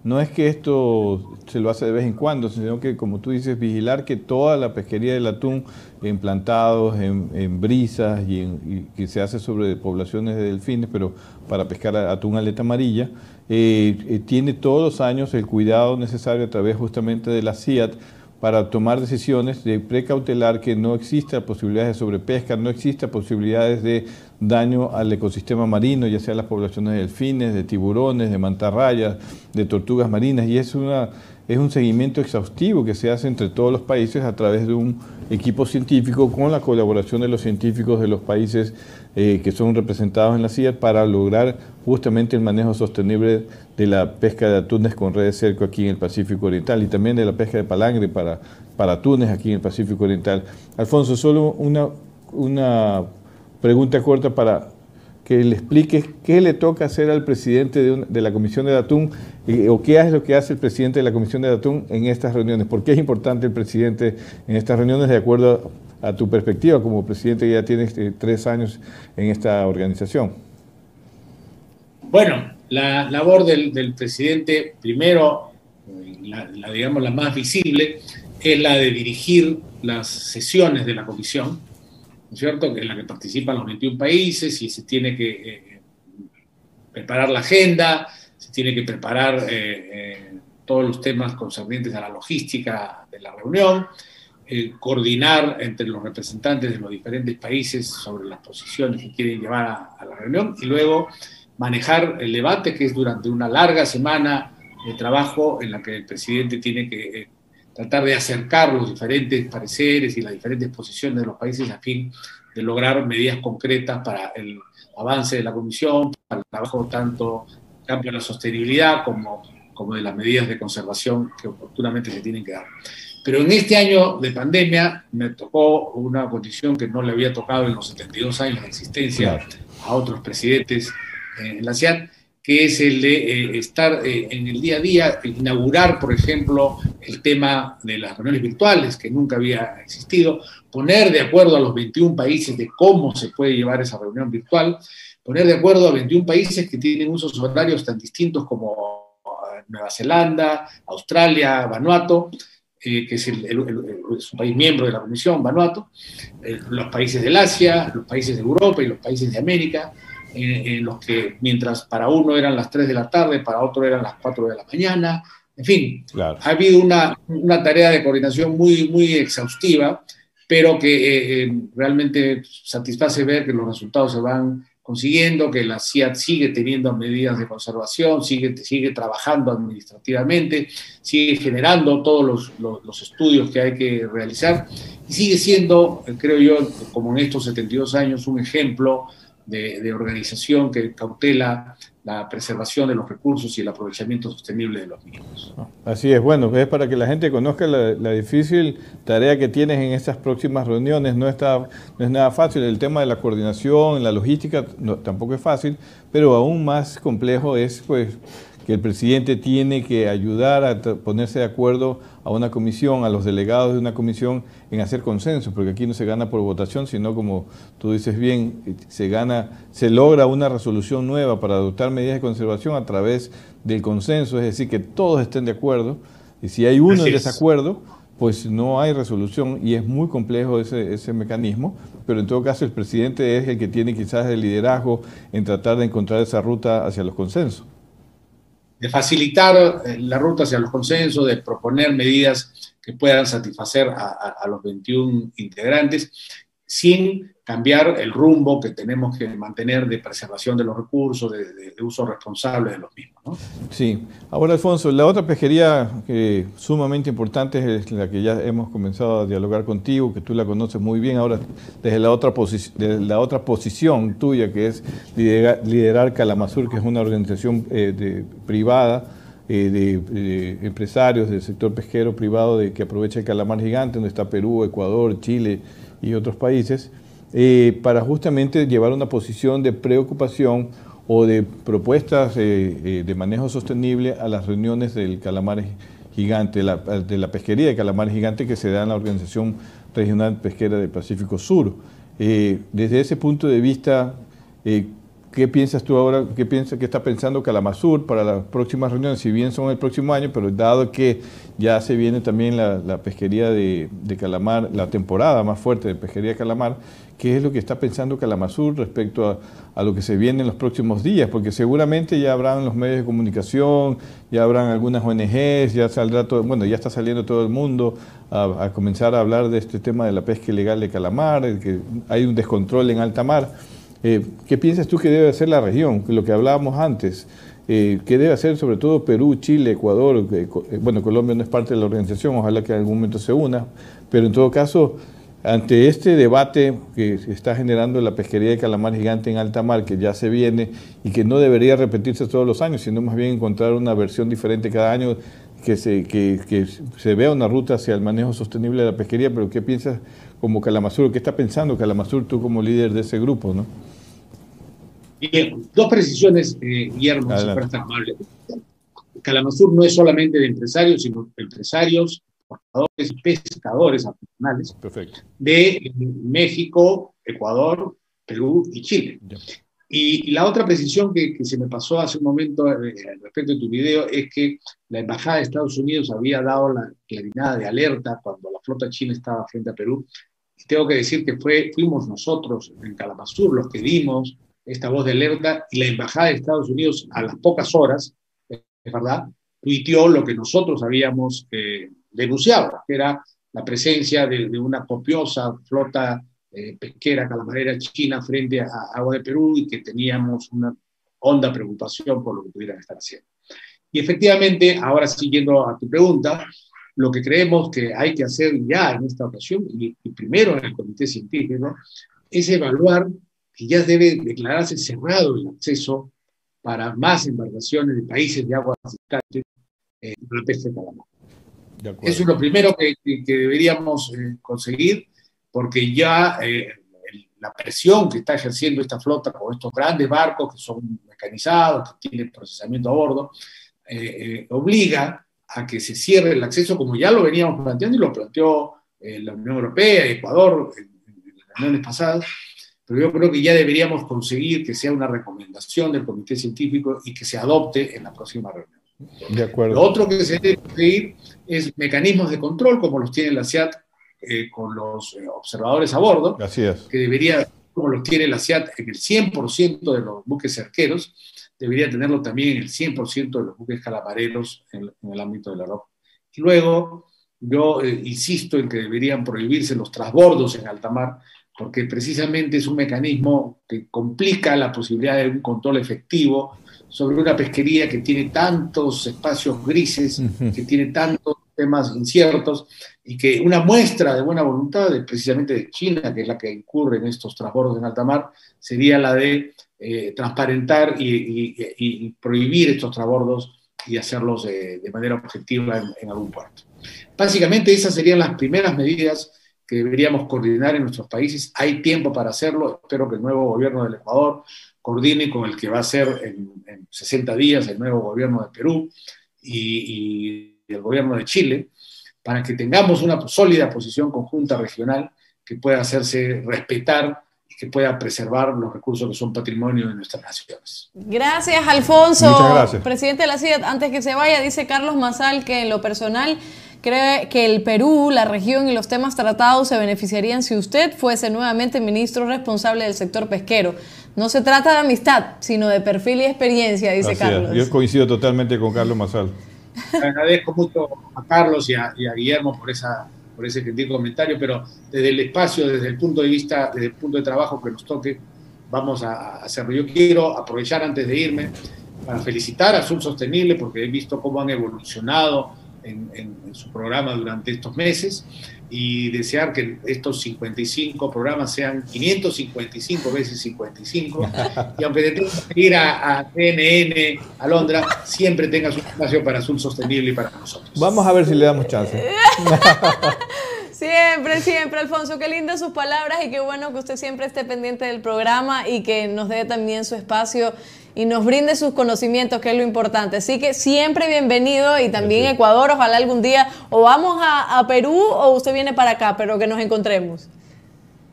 no es que esto se lo hace de vez en cuando, sino que, como tú dices, vigilar que toda la pesquería del atún en plantados, en, en brisas y, en- y que se hace sobre poblaciones de delfines, pero para pescar atún aleta amarilla, eh, eh, tiene todos los años el cuidado necesario a través justamente de la CIAT para tomar decisiones de precautelar que no exista posibilidades de sobrepesca, no exista posibilidades de daño al ecosistema marino, ya sea las poblaciones de delfines, de tiburones, de mantarrayas, de tortugas marinas, y es, una, es un seguimiento exhaustivo que se hace entre todos los países a través de un equipo científico con la colaboración de los científicos de los países eh, que son representados en la CIA para lograr justamente el manejo sostenible de la pesca de atunes con redes cerco aquí en el Pacífico Oriental y también de la pesca de palangre para, para atunes aquí en el Pacífico Oriental. Alfonso, solo una, una pregunta corta para que le expliques qué le toca hacer al presidente de, de la Comisión de Atún eh, o qué es lo que hace el presidente de la Comisión de Atún en estas reuniones. ¿Por qué es importante el presidente en estas reuniones de acuerdo a, a tu perspectiva como presidente que ya tienes eh, tres años en esta organización? Bueno, la labor del, presidente, primero, eh, la, digamos la más visible, es la de dirigir las sesiones de la comisión, ¿no es cierto? En la que participan los 21 países y se tiene que eh, preparar la agenda, se tiene que preparar eh, eh, todos los temas concernientes a la logística de la reunión, eh, coordinar entre los representantes de los diferentes países sobre las posiciones que quieren llevar a, la reunión y luego manejar el debate, que es durante una larga semana de trabajo en la que el presidente tiene que eh, tratar de acercar los diferentes pareceres y las diferentes posiciones de los países a fin de lograr medidas concretas para el avance de la comisión, para el trabajo tanto campo de la sostenibilidad como, como de las medidas de conservación que oportunamente se tienen que dar. Pero en este año de pandemia me tocó una condición que no le había tocado en los 72 años de existencia a otros presidentes en la CIAT, que es el de eh, estar eh, en el día a día, inaugurar, por ejemplo, el tema de las reuniones virtuales, que nunca había existido, poner de acuerdo a los 21 países de cómo se puede llevar esa reunión virtual, poner de acuerdo a 21 países que tienen usos horarios tan distintos como eh, Nueva Zelanda, Australia, Vanuatu, que es, el, un país miembro de la Comisión, Vanuatu, los países del Asia, los países de Europa y los países de América, en, los que mientras para uno eran las 3 de la tarde, para otro eran las 4 de la mañana. En fin, ha habido una, una, tarea de coordinación muy, muy exhaustiva, pero que eh, eh, realmente satisface ver que los resultados se van consiguiendo, que la CIAT sigue teniendo medidas de conservación, sigue, sigue trabajando administrativamente, sigue generando todos los, los, estudios que hay que realizar y sigue siendo, creo yo, como en estos 72 años, un ejemplo de, organización que cautela la preservación de los recursos y el aprovechamiento sostenible de los mismos. Así es, bueno, es para que la gente conozca la, difícil tarea que tienes en estas próximas reuniones. No, está, no es nada fácil, el tema de la coordinación, la logística tampoco es fácil, pero aún más complejo es pues que el presidente tiene que ayudar a ponerse de acuerdo a una comisión, a los delegados de una comisión en hacer consenso, porque aquí no se gana por votación, sino como tú dices bien, se gana, se logra una resolución nueva para adoptar medidas de conservación a través del consenso, es decir, que todos estén de acuerdo, y si hay uno en desacuerdo, pues no hay resolución y es muy complejo ese, ese mecanismo, pero en todo caso el presidente es el que tiene quizás el liderazgo en tratar de encontrar esa ruta hacia los consensos de facilitar eh, la ruta hacia los consensos, de proponer medidas que puedan satisfacer a, los 21 integrantes, sin cambiar el rumbo que tenemos que mantener de preservación de los recursos, de, uso responsable de los mismos. ¿no? Sí. Ahora, Alfonso, la otra pesquería que sumamente importante es la que ya hemos comenzado a dialogar contigo, que tú la conoces muy bien ahora desde la otra, desde la otra posición tuya, que es liderar, Calamazur, que es una organización eh, privada. Eh, de, empresarios del sector pesquero privado de, que aprovecha el calamar gigante, donde está Perú, Ecuador, Chile y otros países, eh, para justamente llevar una posición de preocupación o de propuestas eh, de manejo sostenible a las reuniones del calamar gigante, de la pesquería de calamar gigante que se da en la Organización Regional Pesquera del Pacífico Sur. desde ese punto de vista, ¿Qué piensas tú ahora? ¿Qué piensas que está pensando Calamazur para las próximas reuniones? Si bien son el próximo año, pero dado que ya se viene también la, pesquería de, calamar, la temporada más fuerte de pesquería de calamar, ¿qué es lo que está pensando Calamazur respecto a, lo que se viene en los próximos días? Porque seguramente ya habrán los medios de comunicación, ya habrán algunas ONGs, ya saldrá todo, bueno, ya está saliendo todo el mundo a, a comenzar a hablar de este tema de la pesca ilegal de calamar, que hay un descontrol en alta mar. Eh, ¿Qué piensas tú que debe hacer la región? Lo que hablábamos antes. Eh, ¿Qué debe hacer sobre todo Perú, Chile, Ecuador? Eh, bueno, Colombia no es parte de la organización, ojalá que en algún momento se una, pero en todo caso, ante este debate que está generando la pesquería de calamar gigante en alta mar, que ya se viene y que no debería repetirse todos los años, sino más bien encontrar una versión diferente cada año, que se, que, que se vea una ruta hacia el manejo sostenible de la pesquería, pero ¿qué piensas como Calamazur? ¿Qué está pensando Calamazur tú como líder de ese grupo? ¿no? Dos precisiones, eh, Guillermo, si fueras amable. Calamazur no es solamente de empresarios, sino empresarios, exportadores y pescadores artesanales de eh, México, Ecuador, Perú y Chile. Y, la otra precisión que, se me pasó hace un momento eh, respecto de tu video es que la Embajada de Estados Unidos había dado la claridad de alerta cuando la flota china estaba frente a Perú. Y tengo que decir que fue, fuimos nosotros en Calamazur los que dimos esta voz de alerta y la Embajada de Estados Unidos a las pocas horas, es verdad, tuiteó lo que nosotros habíamos eh, denunciado, que era la presencia de, una copiosa flota eh, pesquera calamarera china frente a, agua de Perú y que teníamos una honda preocupación por lo que pudieran estar haciendo. Y efectivamente, ahora siguiendo a tu pregunta, lo que creemos que hay que hacer ya en esta ocasión, y, y primero en el comité científico, es evaluar que ya debe declararse cerrado el acceso para más embarcaciones de países de aguas distantes eh, la pesca de calamar. Eso es lo primero que, deberíamos eh, conseguir, porque ya eh, la presión que está ejerciendo esta flota con estos grandes barcos que son mecanizados, que tienen procesamiento a bordo, eh, obliga a que se cierre el acceso como ya lo veníamos planteando y lo planteó la Unión Europea, Ecuador, en, en las reuniones pasadas, pero yo creo que ya deberíamos conseguir que sea una recomendación del comité científico y que se adopte en la próxima reunión. De acuerdo. Lo otro que se debe conseguir es mecanismos de control, como los tiene la CIAT eh, con los eh, observadores a bordo, Así es. que debería, como los tiene la CIAT en el 100% de los buques cerqueros, debería tenerlo también en el 100% de los buques calamareros en, en el ámbito de la ropa. Y luego, yo eh, insisto en que deberían prohibirse los trasbordos en alta mar, porque precisamente es un mecanismo que complica la posibilidad de un control efectivo sobre una pesquería que tiene tantos espacios grises, que tiene tantos temas inciertos, y que una muestra de buena voluntad, de, precisamente de China, que es la que incurre en estos transbordos en alta mar, sería la de eh, transparentar y, y- y prohibir estos transbordos y hacerlos eh, de manera objetiva en, en algún puerto. Básicamente esas serían las primeras medidas que deberíamos coordinar en nuestros países. Hay tiempo para hacerlo. Espero que el nuevo gobierno del Ecuador coordine con el que va a ser en, en 60 días el nuevo gobierno de Perú y, y el gobierno de Chile, para que tengamos una sólida posición conjunta regional que pueda hacerse respetar y que pueda preservar los recursos que son patrimonio de nuestras naciones. Gracias, Alfonso. Muchas gracias. Presidente de la CIDAD, antes que se vaya, dice Carlos Mazal que en lo personal cree que el Perú, la región y los temas tratados se beneficiarían si usted fuese nuevamente ministro responsable del sector pesquero. No se trata de amistad, sino de perfil y experiencia, dice Así es. Carlos. Yo coincido totalmente con Carlos Mazal. Agradezco mucho a Carlos y a, y a Guillermo por, esa, por ese gentil comentario, pero desde el espacio, desde el punto de vista, desde el punto de trabajo que nos toque, vamos a, a hacerlo. Yo quiero aprovechar antes de irme para felicitar a Azul Sostenible porque he visto cómo han evolucionado en, en- en su programa durante estos meses y desear que estos 55 programas sean 555 veces 55 y aunque te tengas que ir a, a CNN, a Londra, siempre tengas un espacio para Azul Sostenible y para nosotros. Vamos a ver si le damos chance. [LAUGHS] Siempre, siempre, Alfonso, qué lindas sus palabras y qué bueno que usted siempre esté pendiente del programa y que nos dé también su espacio y nos brinde sus conocimientos, que es lo importante. Así que siempre bienvenido y también Ecuador, ojalá algún día o vamos a, a Perú o usted viene para acá, pero que nos encontremos.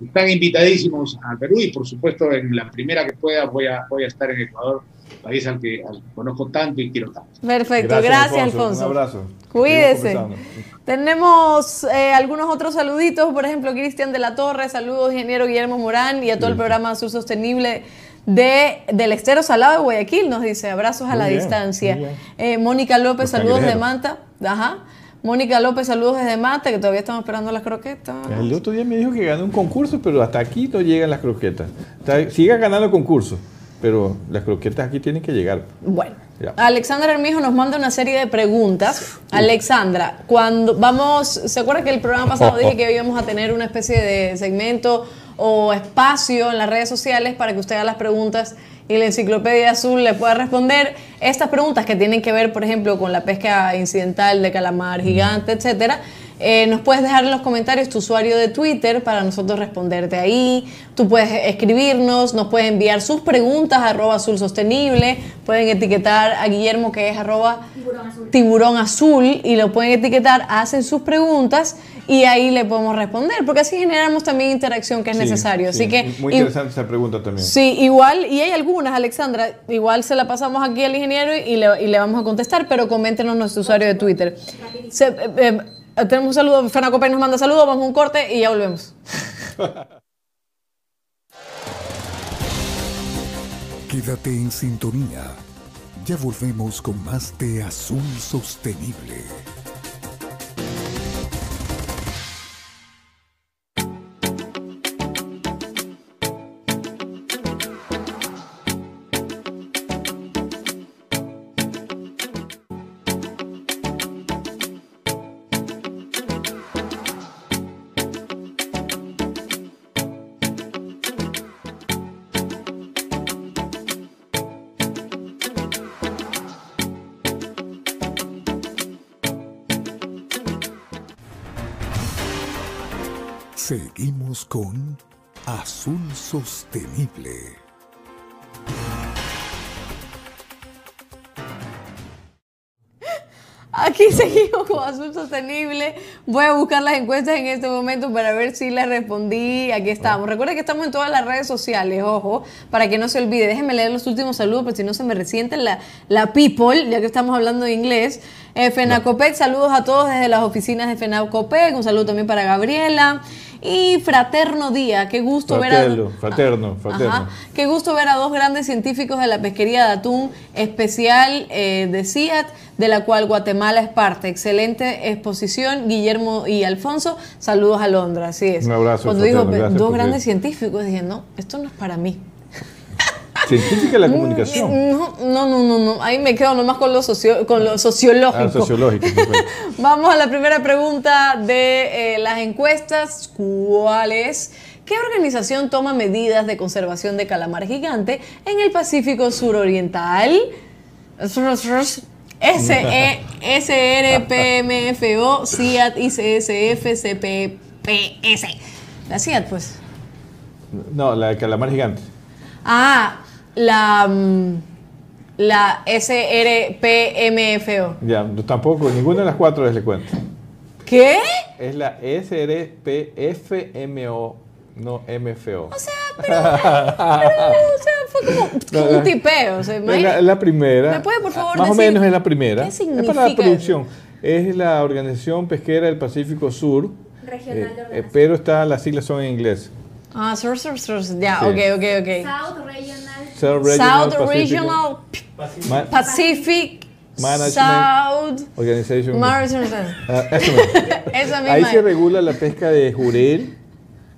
Están invitadísimos a Perú y por supuesto en la primera que pueda voy a, voy a estar en Ecuador, país al que, al que conozco tanto y quiero tanto. Perfecto, gracias, Alfonso. Un abrazo. Cuídese. Tenemos eh, algunos otros saluditos, por ejemplo, Cristian de la Torre, saludos, ingeniero Guillermo Morán y a todo el programa Azul Sostenible de, del Estero Salado de Guayaquil, nos dice, abrazos a Muy la bien, distancia. Eh, Mónica López, Los saludos de. Manta. Ajá. Mónica López, saludos desde Manta, que todavía estamos esperando las croquetas. El otro día me dijo que ganó un concurso, pero hasta aquí no llegan las croquetas. Siga ganando concursos, pero las croquetas aquí tienen que llegar. Bueno. Ya. Alexandra Hermijo nos manda una serie de preguntas. Alexandra, cuando vamos, ¿se acuerda que el programa pasado dije que íbamos a tener una especie de segmento o espacio en las redes sociales para que usted haga las preguntas y la enciclopedia azul le pueda responder estas preguntas que tienen que ver, por ejemplo, con la pesca incidental de calamar gigante, etcétera? Eh, nos puedes dejar en los comentarios tu usuario de Twitter para nosotros responderte ahí. Tú puedes escribirnos, nos puedes enviar sus preguntas a arroba azul sostenible. Pueden etiquetar a Guillermo que es arroba tiburón azul y lo pueden etiquetar, hacen sus preguntas y ahí le podemos responder, porque así generamos también interacción que es Sí, necesario. sí. Así que Muy y- interesante esa pregunta también. Sí, igual, y hay algunas, Alexandra, igual se la pasamos aquí al ingeniero y le, y le vamos a contestar, pero coméntenos nuestro usuario de Twitter. Se- eh, eh, tenemos un saludo, Fernando Copé nos manda saludos, vamos a un corte y ya volvemos. [LAUGHS] Quédate en sintonía. Ya volvemos con más de Azul Sostenible. Seguimos con Azul Sostenible. Aquí seguimos con Azul Sostenible. Voy a buscar las encuestas en este momento para ver si les respondí. Aquí estamos. Recuerden que estamos en todas las redes sociales, ojo, para que no se olvide. Déjenme leer los últimos saludos, pero si no se me resiente la, la people, ya que estamos hablando de inglés. Eh, Fenacopec, saludos a todos desde las oficinas de Fenacopec. Un saludo también para Gabriela. Y Fraterno Día, qué gusto ver a... Fraterno, fraterno. Ajá. Qué gusto ver a dos grandes científicos de la pesquería de atún especial eh, de CIAT, de la cual Guatemala es parte. Excelente exposición, Guillermo y Alfonso. Saludos a Londra, así es. Un abrazo, Cuando digo fraterno, gracias dos grandes científicos, dije, no, esto no es para mí. Científica la comunicación. No, no, no, no, no. ahí me quedo nomás con lo, socio- con lo sociológico. Ah, sociológico. Vamos a la primera pregunta de eh, las encuestas. ¿Cuál es? ¿Qué organización toma medidas de conservación de calamar gigante en el Pacífico suroriental? SE, SRPMFO, CIAT, ICSF, CPPS. La CIAT, pues. No, la de calamar gigante. Ah, la, mm, la SRPMFO. Ya, tampoco, ninguna de las cuatro les le cuento. ¿Qué? Es la SRPFMO, no MFO. O sea, pero, pero, o sea, fue como [LAUGHS] No, un tipeo. O sea, Es la, la primera. ¿Me puede, por favor, Más o menos es la primera. qué Es para la producción. Es la Organización Pesquera del Pacífico Sur. Regional de eh, eh, pero está, las siglas son en inglés. Ah, sur, sur, sur, ya, Sí. ok, ok, ok. South Regional. South Regional South Pacific Regional Ma- Pacific Management South Organization. Management. Ah, eso. [LAUGHS] Esa misma Ahí se regula la pesca de jurel,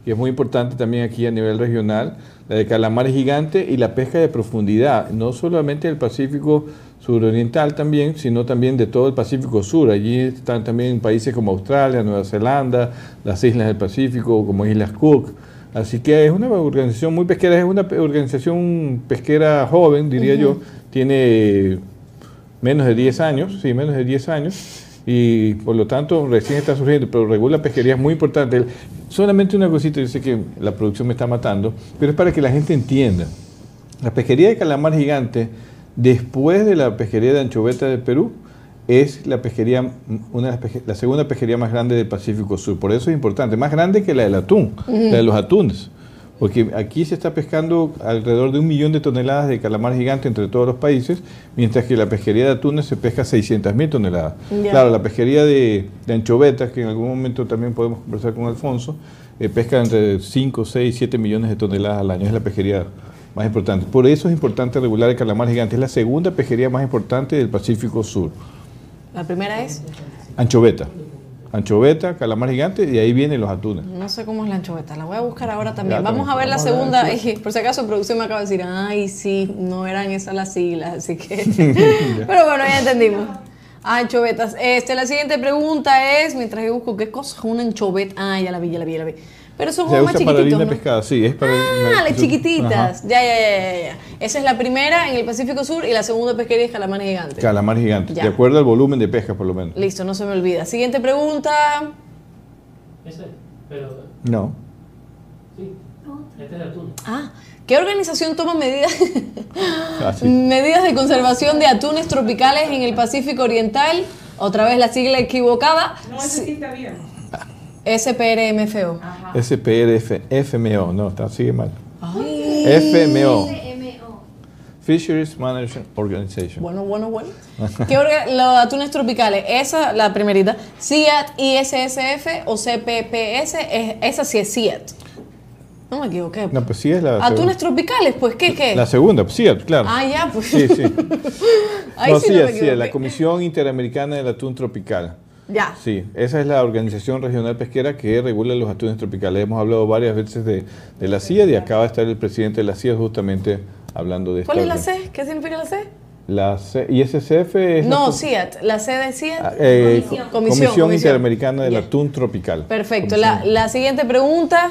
que es muy importante también aquí a nivel regional, la de calamar gigante y la pesca de profundidad, no solamente del Pacífico suroriental también, sino también de todo el Pacífico Sur. Allí están también países como Australia, Nueva Zelanda, las islas del Pacífico, como Islas Cook. Así que es una organización muy pesquera, es una organización pesquera joven, diría yo, tiene menos de 10 años, sí, menos de 10 años, y por lo tanto recién está surgiendo, pero regula pesquería es muy importante. Solamente una cosita, yo sé que la producción me está matando, pero es para que la gente entienda. La pesquería de calamar gigante, después de la pesquería de anchoveta de Perú, es la pesquería, una de las pesque- la segunda pesquería más grande del Pacífico Sur. Por eso es importante, más grande que la del atún, la de los atunes. Porque aquí se está pescando alrededor de un millón de toneladas de calamar gigante entre todos los países, mientras que la pesquería de atunes se pesca 600 mil toneladas. Claro, la pesquería de, de anchovetas, que en algún momento también podemos conversar con Alfonso, eh, pesca entre 5, 6, 7 millones de toneladas al año. Es la pesquería más importante. Por eso es importante regular el calamar gigante. Es la segunda pesquería más importante del Pacífico Sur. La primera es, Anchoveta. Anchoveta, calamar gigante, y ahí vienen los atunes. no sé cómo es la anchoveta, la voy a buscar ahora también. Ya, Vamos a ver la vamos a ver segunda, [LAUGHS] por si acaso producción me acaba de decir, ay, sí, no eran esas las siglas, así que... [LAUGHS] [LAUGHS] Pero bueno, ya entendimos. Anchovetas. Este, la siguiente pregunta es, mientras yo busco qué cosa es una anchoveta. Ah, ya la vi, ya la vi, ya la vi. Pero son más usa para harina ¿no? pescada, sí, es para... Ah, las chiquititas. Ajá. Ya, ya, ya, ya, ya. Esa es la primera en el Pacífico Sur y la segunda pesquería es calamar gigante. Calamar gigante, Ya. de acuerdo al volumen de pesca por lo menos. Listo, no se me olvida. Siguiente pregunta. Ese, pero No. sí, este es el atún. Ah, ¿qué organización toma medidas, [LAUGHS] Ah, sí. medidas de conservación de atunes tropicales en el Pacífico Oriental? Otra vez la sigla equivocada. No, ese sí está bien. SPRMFO. SPRF, FMO, no, está, sigue mal. Ay. FMO. Fisheries Management Organization. Bueno, bueno, bueno. [LAUGHS] ¿Qué orga- los atunes tropicales? Esa, la primerita. CIAT, ISSF o CPPS, es- esa sí es CIAT. No me equivoqué. No, pues sí es la Atunes tropicales, pues, ¿qué, qué? La segunda, sí, claro. Ah, ya, pues. Sí, sí. [LAUGHS] Ahí no, sí sí, no me sí, la Comisión Interamericana del Atún Tropical. Ya. Sí, esa es la organización regional pesquera que regula los atunes tropicales. Hemos hablado varias veces de, de la CIA y acaba de estar el presidente de la CIA justamente hablando de esto. ¿Cuál es la C? ¿Qué significa la C? La C- ISSF es No, CIAT. La C de CIAT. eh, Comisión. Comisión, Comisión. Interamericana del Atún Tropical. Perfecto. La, la siguiente pregunta.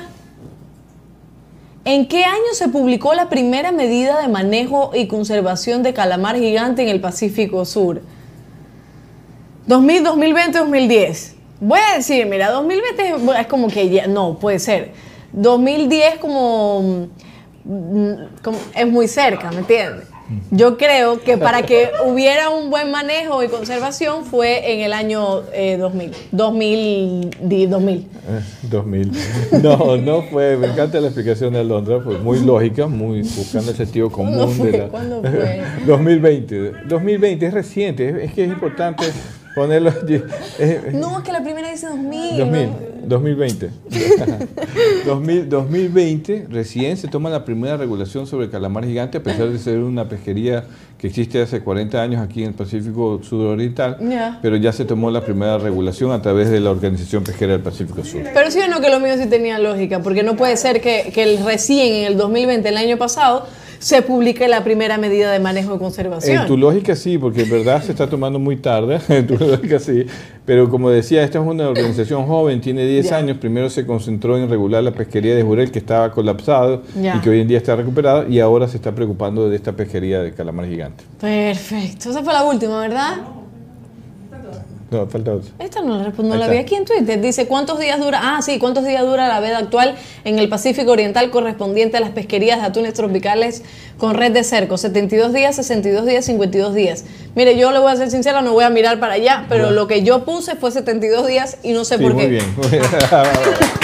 ¿En qué año se publicó la primera medida de manejo y conservación de calamar gigante en el Pacífico Sur? 2000, 2020, 2010. Voy a decir, mira, 2020 es- como que ya, no, puede ser. 2010 como, como es muy cerca, ¿me entiendes? Yo creo que para que [LAUGHS] hubiera un buen manejo y conservación fue en el año eh, 2000. 2000, di- 2000. Eh, 2000. No, no fue. Me encanta la explicación de Alondra, fue muy lógica, muy buscando el sentido común ¿Cuándo fue? de la. ¿Cuándo fue? [LAUGHS] 2020. 2020 es reciente, es- es que es importante ponerlo. allí. [LAUGHS] Es- No, es que la primera dice 2000. 2000, ¿no? 2020. 2000, 2020 recién se toma la primera regulación sobre calamar gigante, a pesar de ser una pesquería que existe hace 40 años aquí en el Pacífico Sudoriental, Ya. pero ya se tomó la primera regulación a través de la Organización Pesquera del Pacífico Sur. Pero sí o no que lo mío sí tenía lógica, porque no puede ser que, que el recién en el 2020, el año pasado, se publique la primera medida de manejo de conservación. En tu lógica sí, porque en verdad se está tomando muy tarde, [LAUGHS] en tu lógica sí, pero como decía, esta es una organización joven, tiene 10 Ya. años, primero se concentró en regular la pesquería de Jurel que estaba colapsado Ya. y que hoy en día está recuperada y ahora se está preocupando de esta pesquería de calamar gigante. Perfecto. Esa fue la última, ¿verdad? No, falta otra. Esta no la respondo, la vi aquí en Twitter. Dice, ¿cuántos días dura? Ah, sí, ¿cuántos días dura la veda actual en el Pacífico Oriental correspondiente a las pesquerías de atunes tropicales con red de cerco? 72 días, 62 días, 52 días. Mire, yo le voy a ser sincera, no voy a mirar para allá, pero lo que yo puse fue 72 días y no sé Sí, por muy qué. bien. [LAUGHS]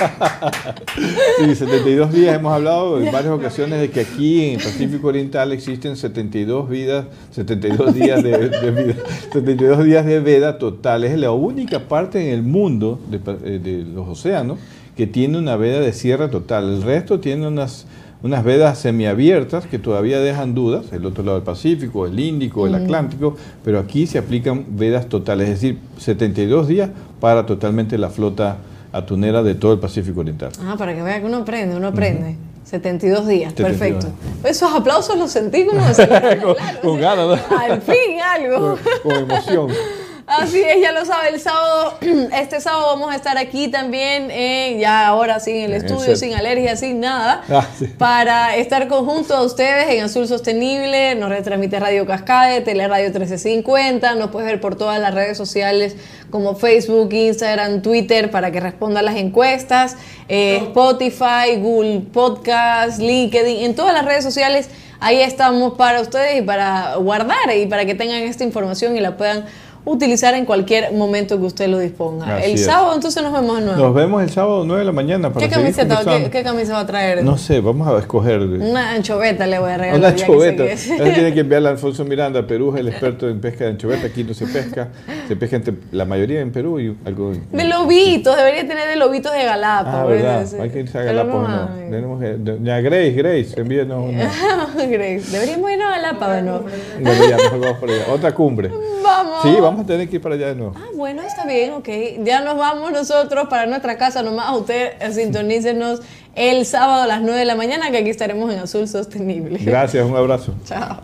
[LAUGHS] Sí, 72 días hemos hablado en varias ocasiones de que aquí en el Pacífico Oriental existen 72 vidas, 72 días de, de vida, 72 días de veda total. Es la única parte en el mundo de, eh, de los océanos que tiene una veda de cierre total. El resto tiene unas unas vedas semiabiertas que todavía dejan dudas, el otro lado del Pacífico, el Índico, el. Atlántico, pero aquí se aplican vedas totales, es decir, 72 días para totalmente la flota atunera de todo el Pacífico Oriental. Ah, para que vea que uno aprende, uno aprende. 72 días, 72. perfecto. Esos aplausos los sentí como [LAUGHS] con, con ganas, ¿no? Al fin algo. con, con emoción. [LAUGHS] Así es, ya lo sabe, el sábado, [CLEARS THROAT] este sábado vamos a estar aquí también, eh, ya ahora sin el En el estudio, sin alergia, sin nada, Ah, sí. para estar conjunto a ustedes en Azul Sostenible, nos retransmite Radio Cascade, Teleradio 1350, nos puedes ver por todas las redes sociales como Facebook, Instagram, Twitter, para que respondan las encuestas, eh, Spotify, Google Podcast, LinkedIn, en todas las redes sociales, ahí estamos para ustedes y para guardar y para que tengan esta información y la puedan utilizar en cualquier momento que usted lo disponga. Así el es. sábado entonces nos vemos de nuevo. Nos vemos el sábado 9 de la mañana para ¿Qué camiseta, qué, qué camisa va a traer? No sé, vamos a escoger. Una anchoveta le voy a regalar. Una que anchoveta. Eso que es. [LAUGHS] tiene que enviarla a Alfonso Miranda. Perú es el experto en pesca de anchoveta. Aquí no se pesca. Se pesca entre, la mayoría en Perú y algo De lobitos, debería tener de lobitos de Galápagos. Ah, verdad. Hay que irse a Galápagos. no. Tenemos, Grace, Grace, envíenos una. [LAUGHS] Grace, Deberíamos irnos a Galápagos, ¿no? Bueno, ya, mejor vamos por allá. Otra cumbre. Vamos. Sí, vamos a tener que ir para allá de nuevo. Ah, bueno, está bien, ok. Ya nos vamos nosotros para nuestra casa. Nomás usted eh, sintonícenos el sábado a las 9 de la mañana, que aquí estaremos en Azul Sostenible. Gracias, un abrazo. Chao.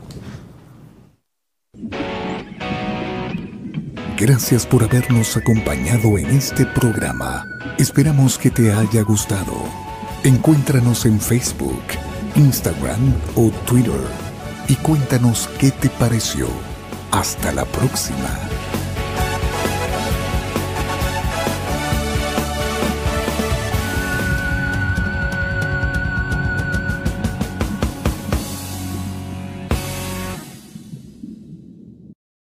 Gracias por habernos acompañado en este programa. Esperamos que te haya gustado. Encuéntranos en Facebook, Instagram o Twitter y cuéntanos qué te pareció. Hasta la próxima.